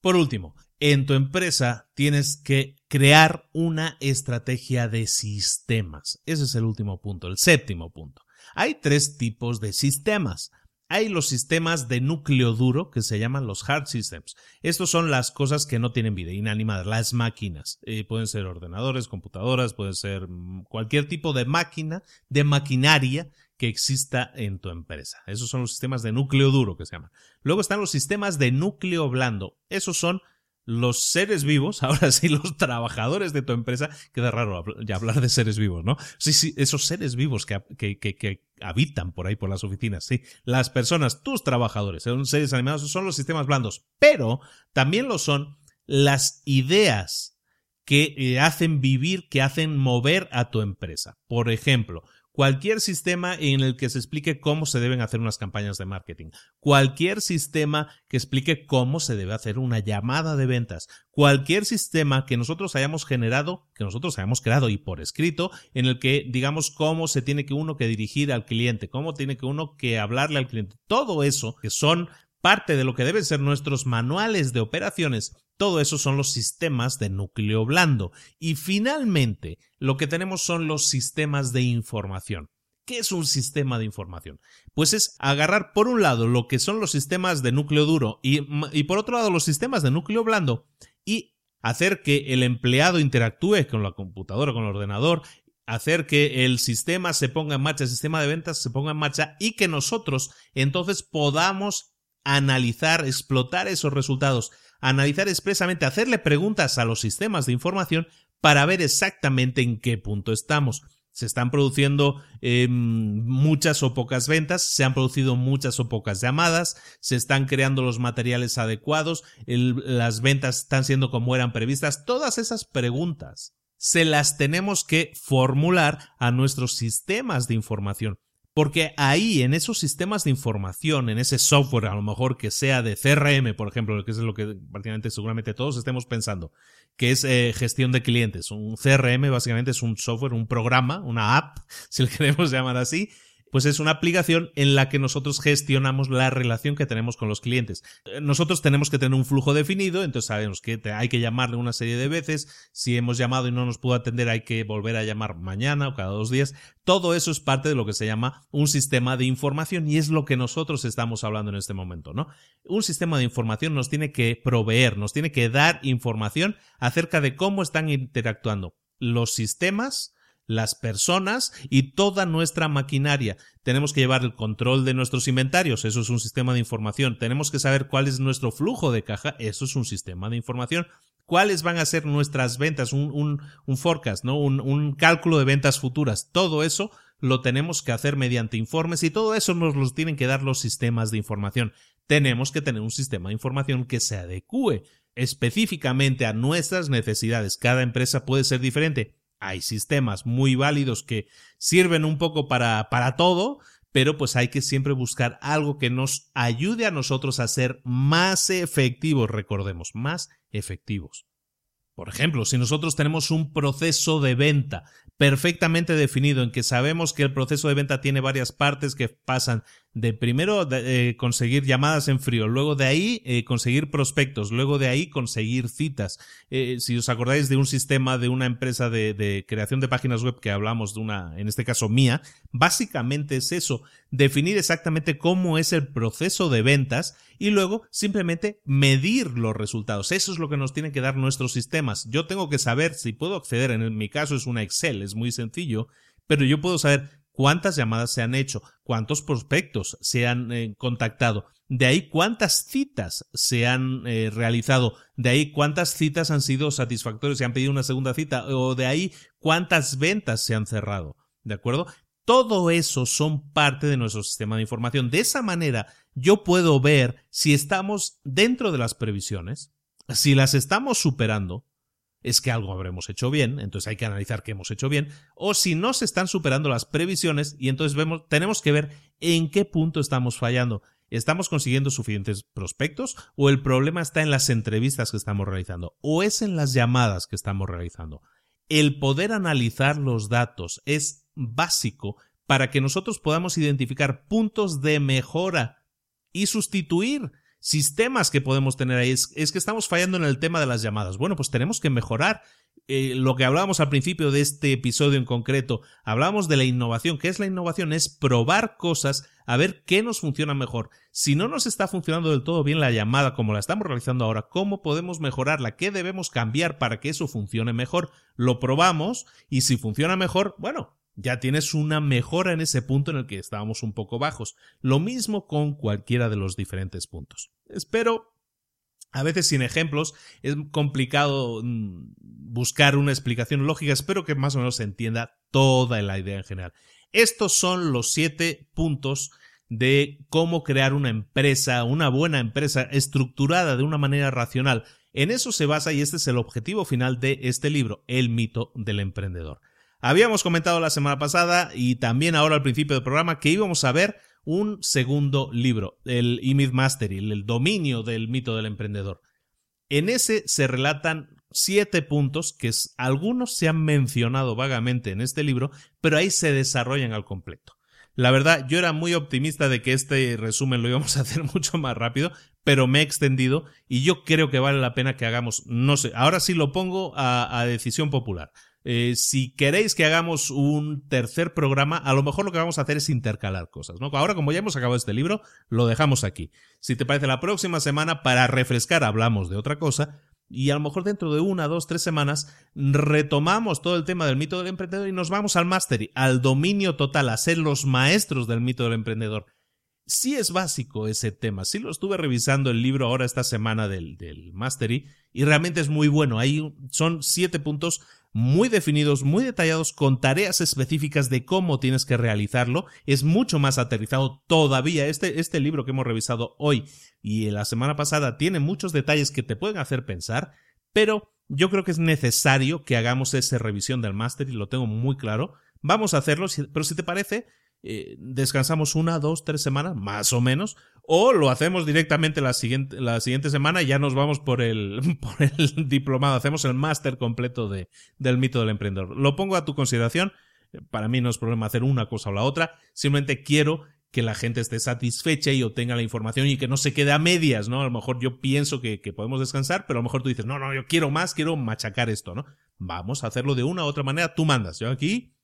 Por último, en tu empresa tienes que crear una estrategia de sistemas. Ese es el último punto, el séptimo punto. Hay tres tipos de sistemas. Hay los sistemas de núcleo duro que se llaman los hard systems. Estos son las cosas que no tienen vida, inanimadas, las máquinas. Eh, pueden ser ordenadores, computadoras, pueden ser mm, cualquier tipo de máquina, de maquinaria que exista en tu empresa. Esos son los sistemas de núcleo duro que se llaman. Luego están los sistemas de núcleo blando. Esos son los seres vivos, ahora sí, los trabajadores de tu empresa, queda raro ya hablar de seres vivos, ¿no? Sí, sí, esos seres vivos que, que, que, habitan por ahí, por las oficinas, sí. Las personas, tus trabajadores, son seres animados, son los sistemas blandos, pero también lo son las ideas que eh, hacen vivir, que hacen mover a tu empresa. Por ejemplo, cualquier sistema en el que se explique cómo se deben hacer unas campañas de marketing, cualquier sistema que explique cómo se debe hacer una llamada de ventas, cualquier sistema que nosotros hayamos generado, que nosotros hayamos creado y por escrito, en el que digamos cómo se tiene que uno que dirigir al cliente, cómo tiene que uno que hablarle al cliente, todo eso que son parte de lo que deben ser nuestros manuales de operaciones, todo eso son los sistemas de núcleo blando. Y finalmente, lo que tenemos son los sistemas de información. ¿Qué es un sistema de información? Pues es agarrar por un lado lo que son los sistemas de núcleo duro y, y, por otro lado los sistemas de núcleo blando y hacer que el empleado interactúe con la computadora, con el ordenador, hacer que el sistema se ponga en marcha, el sistema de ventas se ponga en marcha y que nosotros entonces podamos analizar, explotar esos resultados, analizar expresamente, hacerle preguntas a los sistemas de información para ver exactamente en qué punto estamos. Se están produciendo em, muchas o pocas ventas, se han producido muchas o pocas llamadas, se están creando los materiales adecuados, las ventas están siendo como eran previstas. Todas esas preguntas se las tenemos que formular a nuestros sistemas de información. Porque ahí, en esos sistemas de información, en ese software, a lo mejor que sea de CRM, por ejemplo, que es lo que prácticamente seguramente todos estemos pensando, que es eh, gestión de clientes. Un CRM básicamente es un software, un programa, una app, si lo queremos llamar así, pues es una aplicación en la que nosotros gestionamos la relación que tenemos con los clientes. Eh, nosotros tenemos que tener un flujo definido, entonces sabemos que hay que llamarle una serie de veces. Si hemos llamado y no nos pudo atender, hay que volver a llamar mañana o cada dos días. Todo eso es parte de lo que se llama un sistema de información y es lo que nosotros estamos hablando en este momento, ¿no? Un sistema de información nos tiene que proveer, nos tiene que dar información acerca de cómo están interactuando los sistemas, las personas y toda nuestra maquinaria. Tenemos que llevar el control de nuestros inventarios, eso es un sistema de información. Tenemos que saber cuál es nuestro flujo de caja, eso es un sistema de información. ¿Cuáles van a ser nuestras ventas? Un, un, forecast, ¿no? Un, un cálculo de ventas futuras. Todo eso lo tenemos que hacer mediante informes y todo eso nos lo tienen que dar los sistemas de información. Tenemos que tener un sistema de información que se adecue específicamente a nuestras necesidades. Cada empresa puede ser diferente hay sistemas muy válidos que sirven un poco para, para todo, pero pues hay que siempre buscar algo que nos ayude a nosotros a ser más efectivos, recordemos, más efectivos. Por ejemplo, si nosotros tenemos un proceso de venta perfectamente definido en que sabemos que el proceso de venta tiene varias partes que pasan de primero eh, conseguir llamadas en frío, luego de ahí eh, conseguir prospectos, luego de ahí conseguir citas. Eh, si os acordáis de un sistema de una empresa de, de, creación de páginas web que hablamos de una, en este caso mía, básicamente es eso, definir exactamente cómo es el proceso de ventas y luego simplemente medir los resultados. Eso es lo que nos tienen que dar nuestros sistemas. Yo tengo que saber si puedo acceder, en mi caso es una Excel, es muy sencillo, pero yo puedo saber cuántas llamadas se han hecho, cuántos prospectos se han eh, contactado, de ahí cuántas citas se han eh, realizado, de ahí cuántas citas han sido satisfactorias, se han pedido una segunda cita, o de ahí cuántas ventas se han cerrado. ¿De acuerdo? Todo eso son parte de nuestro sistema de información. De esa manera, yo puedo ver si estamos dentro de las previsiones, si las estamos superando, es que algo habremos hecho bien, entonces hay que analizar qué hemos hecho bien, o si no se están superando las previsiones y entonces vemos, tenemos que ver en qué punto estamos fallando. ¿Estamos consiguiendo suficientes prospectos o el problema está en las entrevistas que estamos realizando o es en las llamadas que estamos realizando? El poder analizar los datos es básico para que nosotros podamos identificar puntos de mejora y sustituir sistemas que podemos tener ahí. Es, que estamos fallando en el tema de las llamadas. Bueno, pues tenemos que mejorar eh, lo que hablábamos al principio de este episodio en concreto. Hablamos de la innovación. ¿Qué es la innovación? Es probar cosas a ver qué nos funciona mejor. Si no nos está funcionando del todo bien la llamada como la estamos realizando ahora, ¿cómo podemos mejorarla? ¿Qué debemos cambiar para que eso funcione mejor? Lo probamos y si funciona mejor, bueno, ya tienes una mejora en ese punto en el que estábamos un poco bajos. Lo mismo con cualquiera de los diferentes puntos. Espero a veces sin ejemplos es complicado mm, buscar una explicación lógica. Espero que más o menos se entienda toda la idea en general. Estos son los siete puntos de cómo crear una empresa, una buena empresa estructurada de una manera racional. En eso se basa y este es el objetivo final de este libro, El mito del emprendedor. Habíamos comentado la semana pasada y también ahora al principio del programa que íbamos a ver un segundo libro, el Imid Mastery, el dominio del mito del emprendedor. En ese se relatan siete puntos que algunos se han mencionado vagamente en este libro, pero ahí se desarrollan al completo. La verdad, yo era muy optimista de que este resumen lo íbamos a hacer mucho más rápido, pero me he extendido y yo creo que vale la pena que hagamos, no sé, ahora sí lo pongo a decisión popular. Eh, si queréis que hagamos un tercer programa, a lo mejor lo que vamos a hacer es intercalar cosas, ¿no? Ahora, como ya hemos acabado este libro, lo dejamos aquí. Si te parece, la próxima semana, para refrescar, hablamos de otra cosa. Y a lo mejor dentro de una, dos, tres semanas retomamos todo el tema del mito del emprendedor y nos vamos al mastery, al dominio total, a ser los maestros del mito del emprendedor. Sí es básico ese tema, sí lo estuve revisando el libro ahora esta semana del, del mastery y realmente es muy bueno. Ahí son siete puntos muy definidos, muy detallados, con tareas específicas de cómo tienes que realizarlo. Es mucho más aterrizado todavía. Este, este libro que hemos revisado hoy y la semana pasada tiene muchos detalles que te pueden hacer pensar, pero yo creo que es necesario que hagamos esa revisión del máster y lo tengo muy claro. Vamos a hacerlo, pero si te parece, eh, descansamos una, dos, tres semanas, más o menos, o lo hacemos directamente la siguiente, la siguiente semana y ya nos vamos por el, por el diplomado, hacemos el máster completo de, del mito del emprendedor. Lo pongo a tu consideración, para mí no es problema hacer una cosa o la otra, simplemente quiero que la gente esté satisfecha y obtenga la información y que no se quede a medias, ¿no? A lo mejor yo pienso que, que, podemos descansar, pero a lo mejor tú dices, no, no, yo quiero más, quiero machacar esto, ¿no? Vamos a hacerlo de una u otra manera, tú mandas. Yo aquí,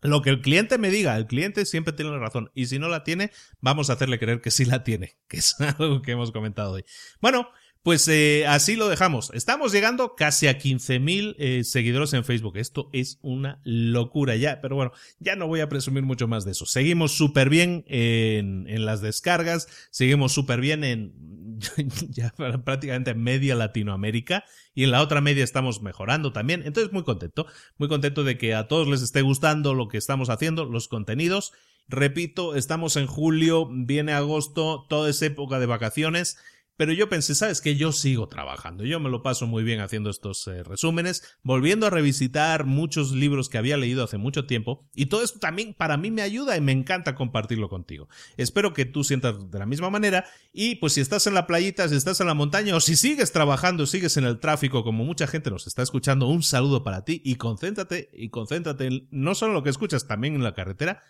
lo que el cliente me diga, el cliente siempre tiene la razón. Y si no la tiene, vamos a hacerle creer que sí la tiene, que es algo que hemos comentado hoy. Bueno, pues eh, así lo dejamos. Estamos llegando casi a 15.000 eh, seguidores en Facebook. Esto es una locura ya, pero bueno, ya no voy a presumir mucho más de eso. Seguimos súper bien en, en, las descargas, seguimos súper bien en ya prácticamente media Latinoamérica y en la otra media estamos mejorando también. Entonces muy contento, muy contento de que a todos les esté gustando lo que estamos haciendo, los contenidos. Repito, estamos en julio, viene agosto, toda esa época de vacaciones pero yo pensé, sabes que yo sigo trabajando, yo me lo paso muy bien haciendo estos eh, resúmenes, volviendo a revisitar muchos libros que había leído hace mucho tiempo, y todo esto también para mí me ayuda y me encanta compartirlo contigo. Espero que tú sientas de la misma manera, y pues si estás en la playita, si estás en la montaña, o si sigues trabajando, sigues en el tráfico, como mucha gente nos está escuchando, un saludo para ti, y concéntrate, y concéntrate en no solo lo que escuchas, también en la carretera,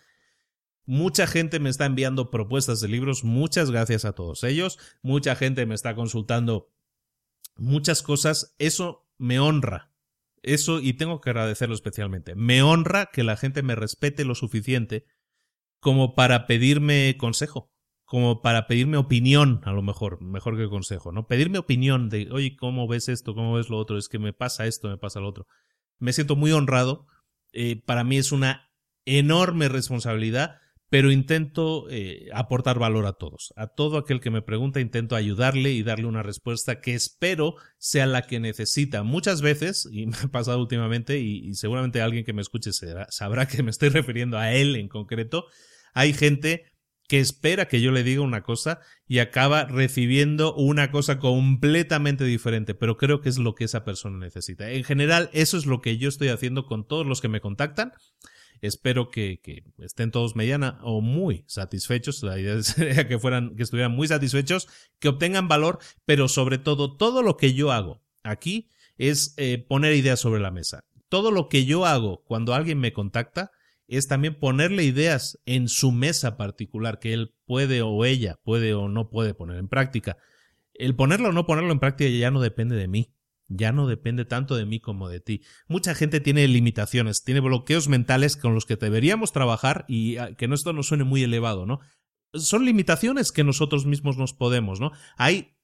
Mucha gente me está enviando propuestas de libros, muchas gracias a todos ellos. Mucha gente me está consultando muchas cosas. Eso me honra. Eso, y tengo que agradecerlo especialmente. Me honra que la gente me respete lo suficiente como para pedirme consejo, como para pedirme opinión, a lo mejor, mejor que consejo, ¿no? Pedirme opinión de, oye, ¿cómo ves esto? ¿Cómo ves lo otro? Es que me pasa esto, me pasa lo otro. Me siento muy honrado. Eh, para mí es una enorme responsabilidad pero intento eh, aportar valor a todos. A todo aquel que me pregunta intento ayudarle y darle una respuesta que espero sea la que necesita. Muchas veces, y me ha pasado últimamente, y, seguramente alguien que me escuche sabrá que me estoy refiriendo a él en concreto, hay gente que espera que yo le diga una cosa y acaba recibiendo una cosa completamente diferente, pero creo que es lo que esa persona necesita. En general, eso es lo que yo estoy haciendo con todos los que me contactan Espero que, estén todos mediana o muy satisfechos. La idea sería que fueran, que estuvieran muy satisfechos, que obtengan valor, pero sobre todo, todo lo que yo hago aquí es eh, poner ideas sobre la mesa. Todo lo que yo hago cuando alguien me contacta es también ponerle ideas en su mesa particular que él puede o ella puede o no puede poner en práctica. El ponerlo o no ponerlo en práctica ya no depende de mí ya no depende tanto de mí como de ti. Mucha gente tiene limitaciones, tiene bloqueos mentales con los que deberíamos trabajar y ah, que esto no suene muy elevado, ¿no? Son limitaciones que nosotros mismos nos podemos, ¿no? Hay,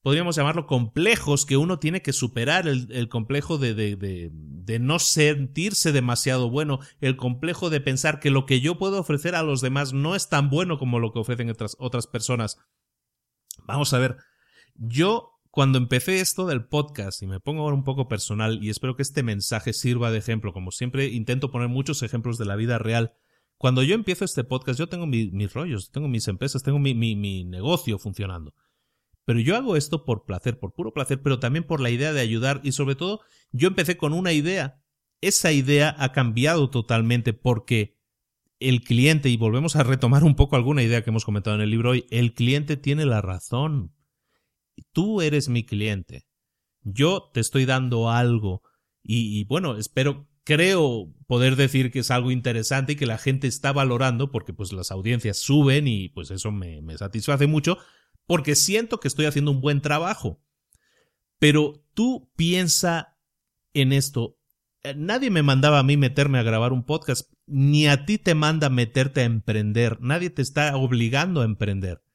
podríamos llamarlo complejos que uno tiene que superar, el, complejo de, de, de, de no sentirse demasiado bueno, el complejo de pensar que lo que yo puedo ofrecer a los demás no es tan bueno como lo que ofrecen otras, otras personas. Vamos a ver, yo cuando empecé esto del podcast, y me pongo ahora un poco personal, y espero que este mensaje sirva de ejemplo, como siempre intento poner muchos ejemplos de la vida real. Cuando yo empiezo este podcast, yo tengo mis rollos, tengo mis empresas, tengo mi, negocio funcionando. Pero yo hago esto por placer, por puro placer, pero también por la idea de ayudar y sobre todo yo empecé con una idea. Esa idea ha cambiado totalmente porque el cliente, y volvemos a retomar un poco alguna idea que hemos comentado en el libro hoy, el cliente tiene la razón tú eres mi cliente. Yo te estoy dando algo y, bueno, espero, creo poder decir que es algo interesante y que la gente está valorando porque pues las audiencias suben y pues eso me, me satisface mucho porque siento que estoy haciendo un buen trabajo. Pero tú piensa en esto. Eh, nadie me mandaba a mí meterme a grabar un podcast, ni a ti te manda meterte a emprender. Nadie te está obligando a emprender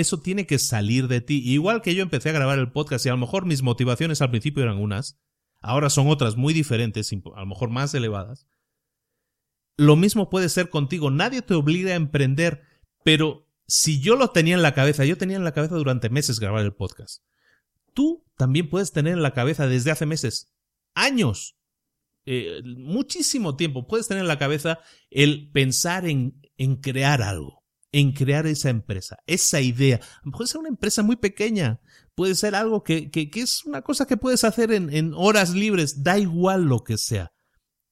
eso tiene que salir de ti. Igual que yo empecé a grabar el podcast y a lo mejor mis motivaciones al principio eran unas, ahora son otras muy diferentes, a lo mejor más elevadas. Lo mismo puede ser contigo. Nadie te obliga a emprender, pero si yo lo tenía en la cabeza, yo tenía en la cabeza durante meses grabar el podcast. Tú también puedes tener en la cabeza desde hace meses, años, eh, muchísimo tiempo, puedes tener en la cabeza el pensar en, en crear algo en crear esa empresa, esa idea. Mejor es una empresa muy pequeña, puede ser algo que, que, que es una cosa que puedes hacer en, en horas libres, da igual lo que sea.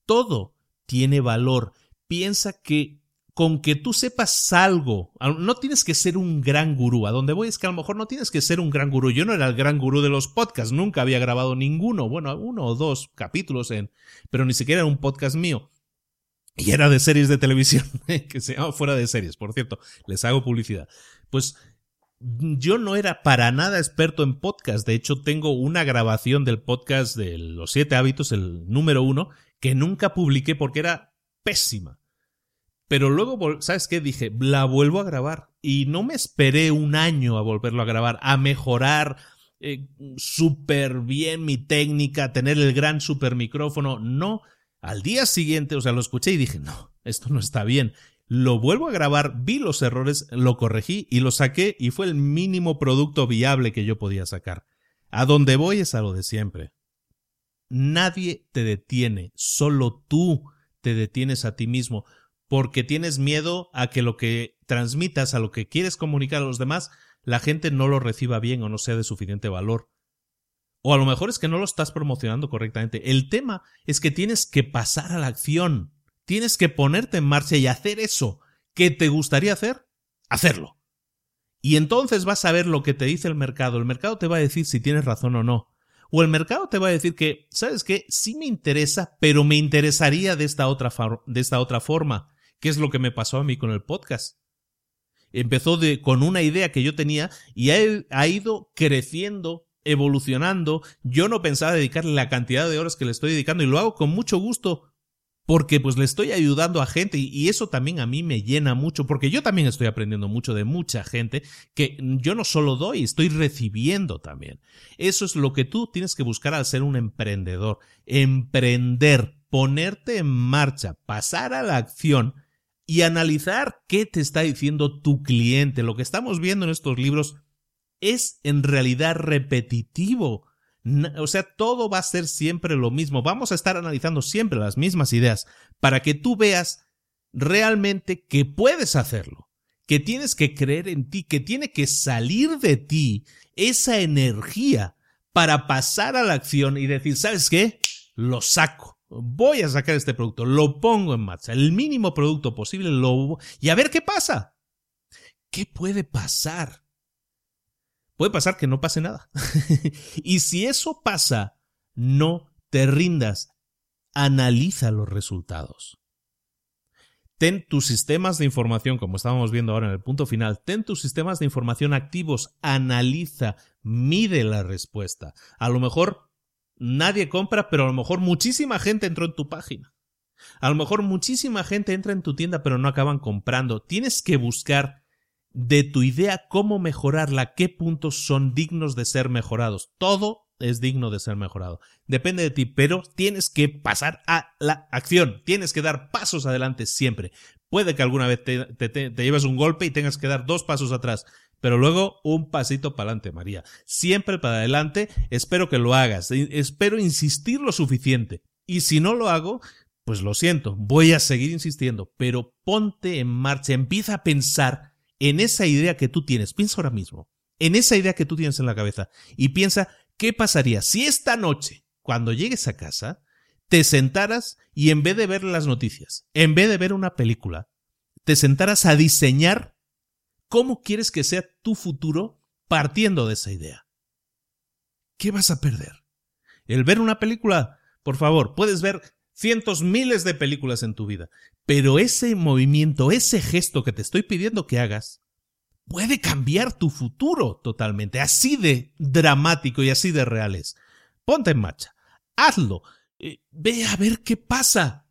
Todo tiene valor. Piensa que con que tú sepas algo, no tienes que ser un gran gurú. A donde voy es que a lo mejor no tienes que ser un gran gurú. Yo no era el gran gurú de los podcasts, nunca había grabado ninguno, bueno, uno o dos capítulos en, pero ni siquiera era un podcast mío. Y era de series de televisión, que se llama Fuera de Series, por cierto, les hago publicidad. Pues yo no era para nada experto en podcast. De hecho, tengo una grabación del podcast de los siete hábitos, el número uno, que nunca publiqué porque era pésima. Pero luego, ¿sabes qué? Dije, la vuelvo a grabar. Y no me esperé un año a volverlo a grabar, a mejorar eh, súper bien mi técnica, tener el gran super micrófono. No, al día siguiente, o sea, lo escuché y dije, no, esto no está bien. Lo vuelvo a grabar, vi los errores, lo corregí y lo saqué y fue el mínimo producto viable que yo podía sacar. A donde voy es a lo de siempre. Nadie te detiene, solo tú te detienes a ti mismo porque tienes miedo a que lo que transmitas, a lo que quieres comunicar a los demás, la gente no lo reciba bien o no sea de suficiente valor. O a lo mejor es que no lo estás promocionando correctamente. El tema es que tienes que pasar a la acción. Tienes que ponerte en marcha y hacer eso que te gustaría hacer, hacerlo. Y entonces vas a ver lo que te dice el mercado. El mercado te va a decir si tienes razón o no. O el mercado te va a decir que, ¿sabes qué? Sí me interesa, pero me interesaría de esta otra, forma. ¿Qué es lo que me pasó a mí con el podcast? Empezó con una idea que yo tenía y ha ido creciendo, evolucionando. Yo no pensaba dedicarle la cantidad de horas que le estoy dedicando y lo hago con mucho gusto porque pues le estoy ayudando a gente y, eso también a mí me llena mucho porque yo también estoy aprendiendo mucho de mucha gente que yo no solo doy, estoy recibiendo también. Eso es lo que tú tienes que buscar al ser un emprendedor, emprender, ponerte en marcha, pasar a la acción y analizar qué te está diciendo tu cliente. Lo que estamos viendo en estos libros es en realidad repetitivo. O sea, todo va a ser siempre lo mismo. Vamos a estar analizando siempre las mismas ideas para que tú veas realmente que puedes hacerlo, que tienes que creer en ti, que tiene que salir de ti esa energía para pasar a la acción y decir, ¿sabes qué? Lo saco voy a sacar este producto, lo pongo en marcha, el mínimo producto posible, lo... y a ver qué pasa. ¿Qué puede pasar? Puede pasar que no pase nada. y si eso pasa, no te rindas, analiza los resultados. Ten tus sistemas de información, como estábamos viendo ahora en el punto final, ten tus sistemas de información activos, analiza, mide la respuesta. A lo mejor nadie compra, pero a lo mejor muchísima gente entró en tu página. A lo mejor muchísima gente entra en tu tienda, pero no acaban comprando. Tienes que buscar de tu idea cómo mejorarla, qué puntos son dignos de ser mejorados. Todo es digno de ser mejorado. Depende de ti, pero tienes que pasar a la acción. Tienes que dar pasos adelante siempre. Puede que alguna vez te, te, lleves un golpe y tengas que dar dos pasos atrás, pero luego un pasito para adelante, María. Siempre para adelante, espero que lo hagas, espero insistir lo suficiente. Y si no lo hago, pues lo siento, voy a seguir insistiendo, pero ponte en marcha, empieza a pensar en esa idea que tú tienes, piensa ahora mismo, en esa idea que tú tienes en la cabeza y piensa qué pasaría si esta noche, cuando llegues a casa, te sentaras y en vez de ver las noticias, en vez de ver una película, te sentaras a diseñar ¿Cómo quieres que sea tu futuro partiendo de esa idea? ¿Qué vas a perder? El ver una película, por favor, puedes ver cientos, miles de películas en tu vida, pero ese movimiento, ese gesto que te estoy pidiendo que hagas, puede cambiar tu futuro totalmente, así de dramático y así de reales. Ponte en marcha, hazlo, eh, ve a ver qué pasa.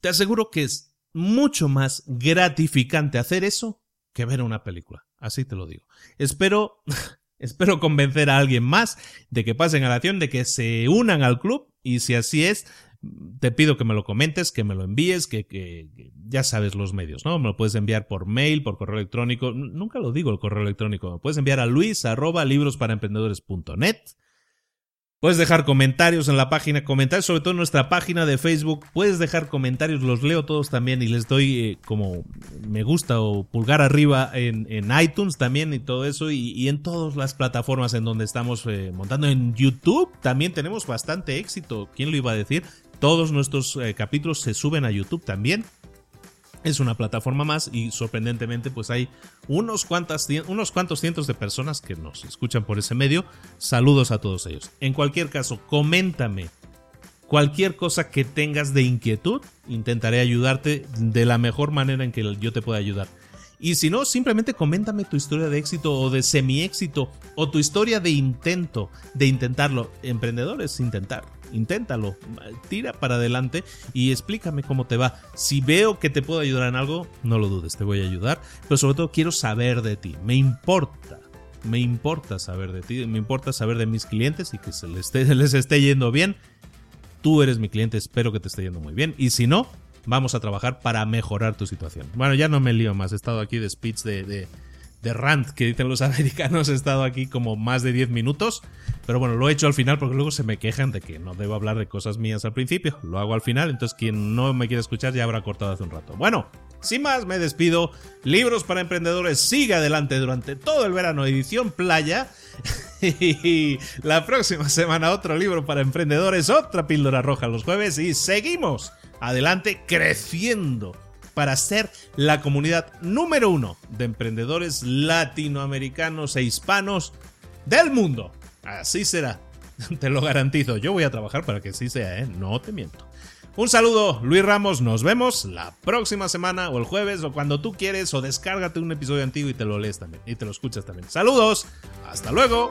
Te aseguro que es mucho más gratificante hacer eso que ver una película. Así te lo digo. Espero, espero convencer a alguien más de que pasen a la acción, de que se unan al club y si así es, te pido que me lo comentes, que me lo envíes, que, que, ya sabes los medios, ¿no? Me lo puedes enviar por mail, por correo electrónico. Nunca lo digo el correo electrónico. Me puedes enviar a luis arroba librosparaemprendedores.net Puedes dejar comentarios en la página, comentarios sobre todo en nuestra página de Facebook. Puedes dejar comentarios, los leo todos también y les doy eh, como me gusta o pulgar arriba en, iTunes también y todo eso y, en todas las plataformas en donde estamos eh, montando. En YouTube también tenemos bastante éxito. ¿Quién lo iba a decir? Todos nuestros eh, capítulos se suben a YouTube también es una plataforma más y sorprendentemente pues hay unos, unos cuantos cientos de personas que nos escuchan por ese medio. Saludos a todos ellos. En cualquier caso, coméntame cualquier cosa que tengas de inquietud. Intentaré ayudarte de la mejor manera en que yo te pueda ayudar. Y si no, simplemente coméntame tu historia de éxito o de semi-éxito o tu historia de intento, de intentarlo. Emprendedor es intentar inténtalo, tira para adelante y explícame cómo te va. Si veo que te puedo ayudar en algo, no lo dudes, te voy a ayudar, pero sobre todo quiero saber de ti, me importa. Me importa saber de ti, me importa saber de mis clientes y que se les esté, yendo bien. Tú eres mi cliente, espero que te esté yendo muy bien. Y si no, vamos a trabajar para mejorar tu situación. Bueno, ya no me lío más, he estado aquí de speech de rant que dicen los americanos. He estado aquí como más de 10 minutos. Pero bueno, lo he hecho al final porque luego se me quejan de que no debo hablar de cosas mías al principio. Lo hago al final. Entonces quien no me quiere escuchar ya habrá cortado hace un rato. Bueno, sin más me despido. Libros para emprendedores sigue adelante durante todo el verano. Edición playa. Y la próxima semana otro libro para emprendedores. Otra píldora roja los jueves. Y seguimos adelante creciendo para ser la comunidad número uno de emprendedores latinoamericanos e hispanos del mundo. Así será, te lo garantizo. Yo voy a trabajar para que así sea, ¿eh? No te miento. Un saludo, Luis Ramos. Nos vemos la próxima semana o el jueves o cuando tú quieres o descárgate un episodio antiguo y te lo lees también y te lo escuchas también. Saludos, hasta luego.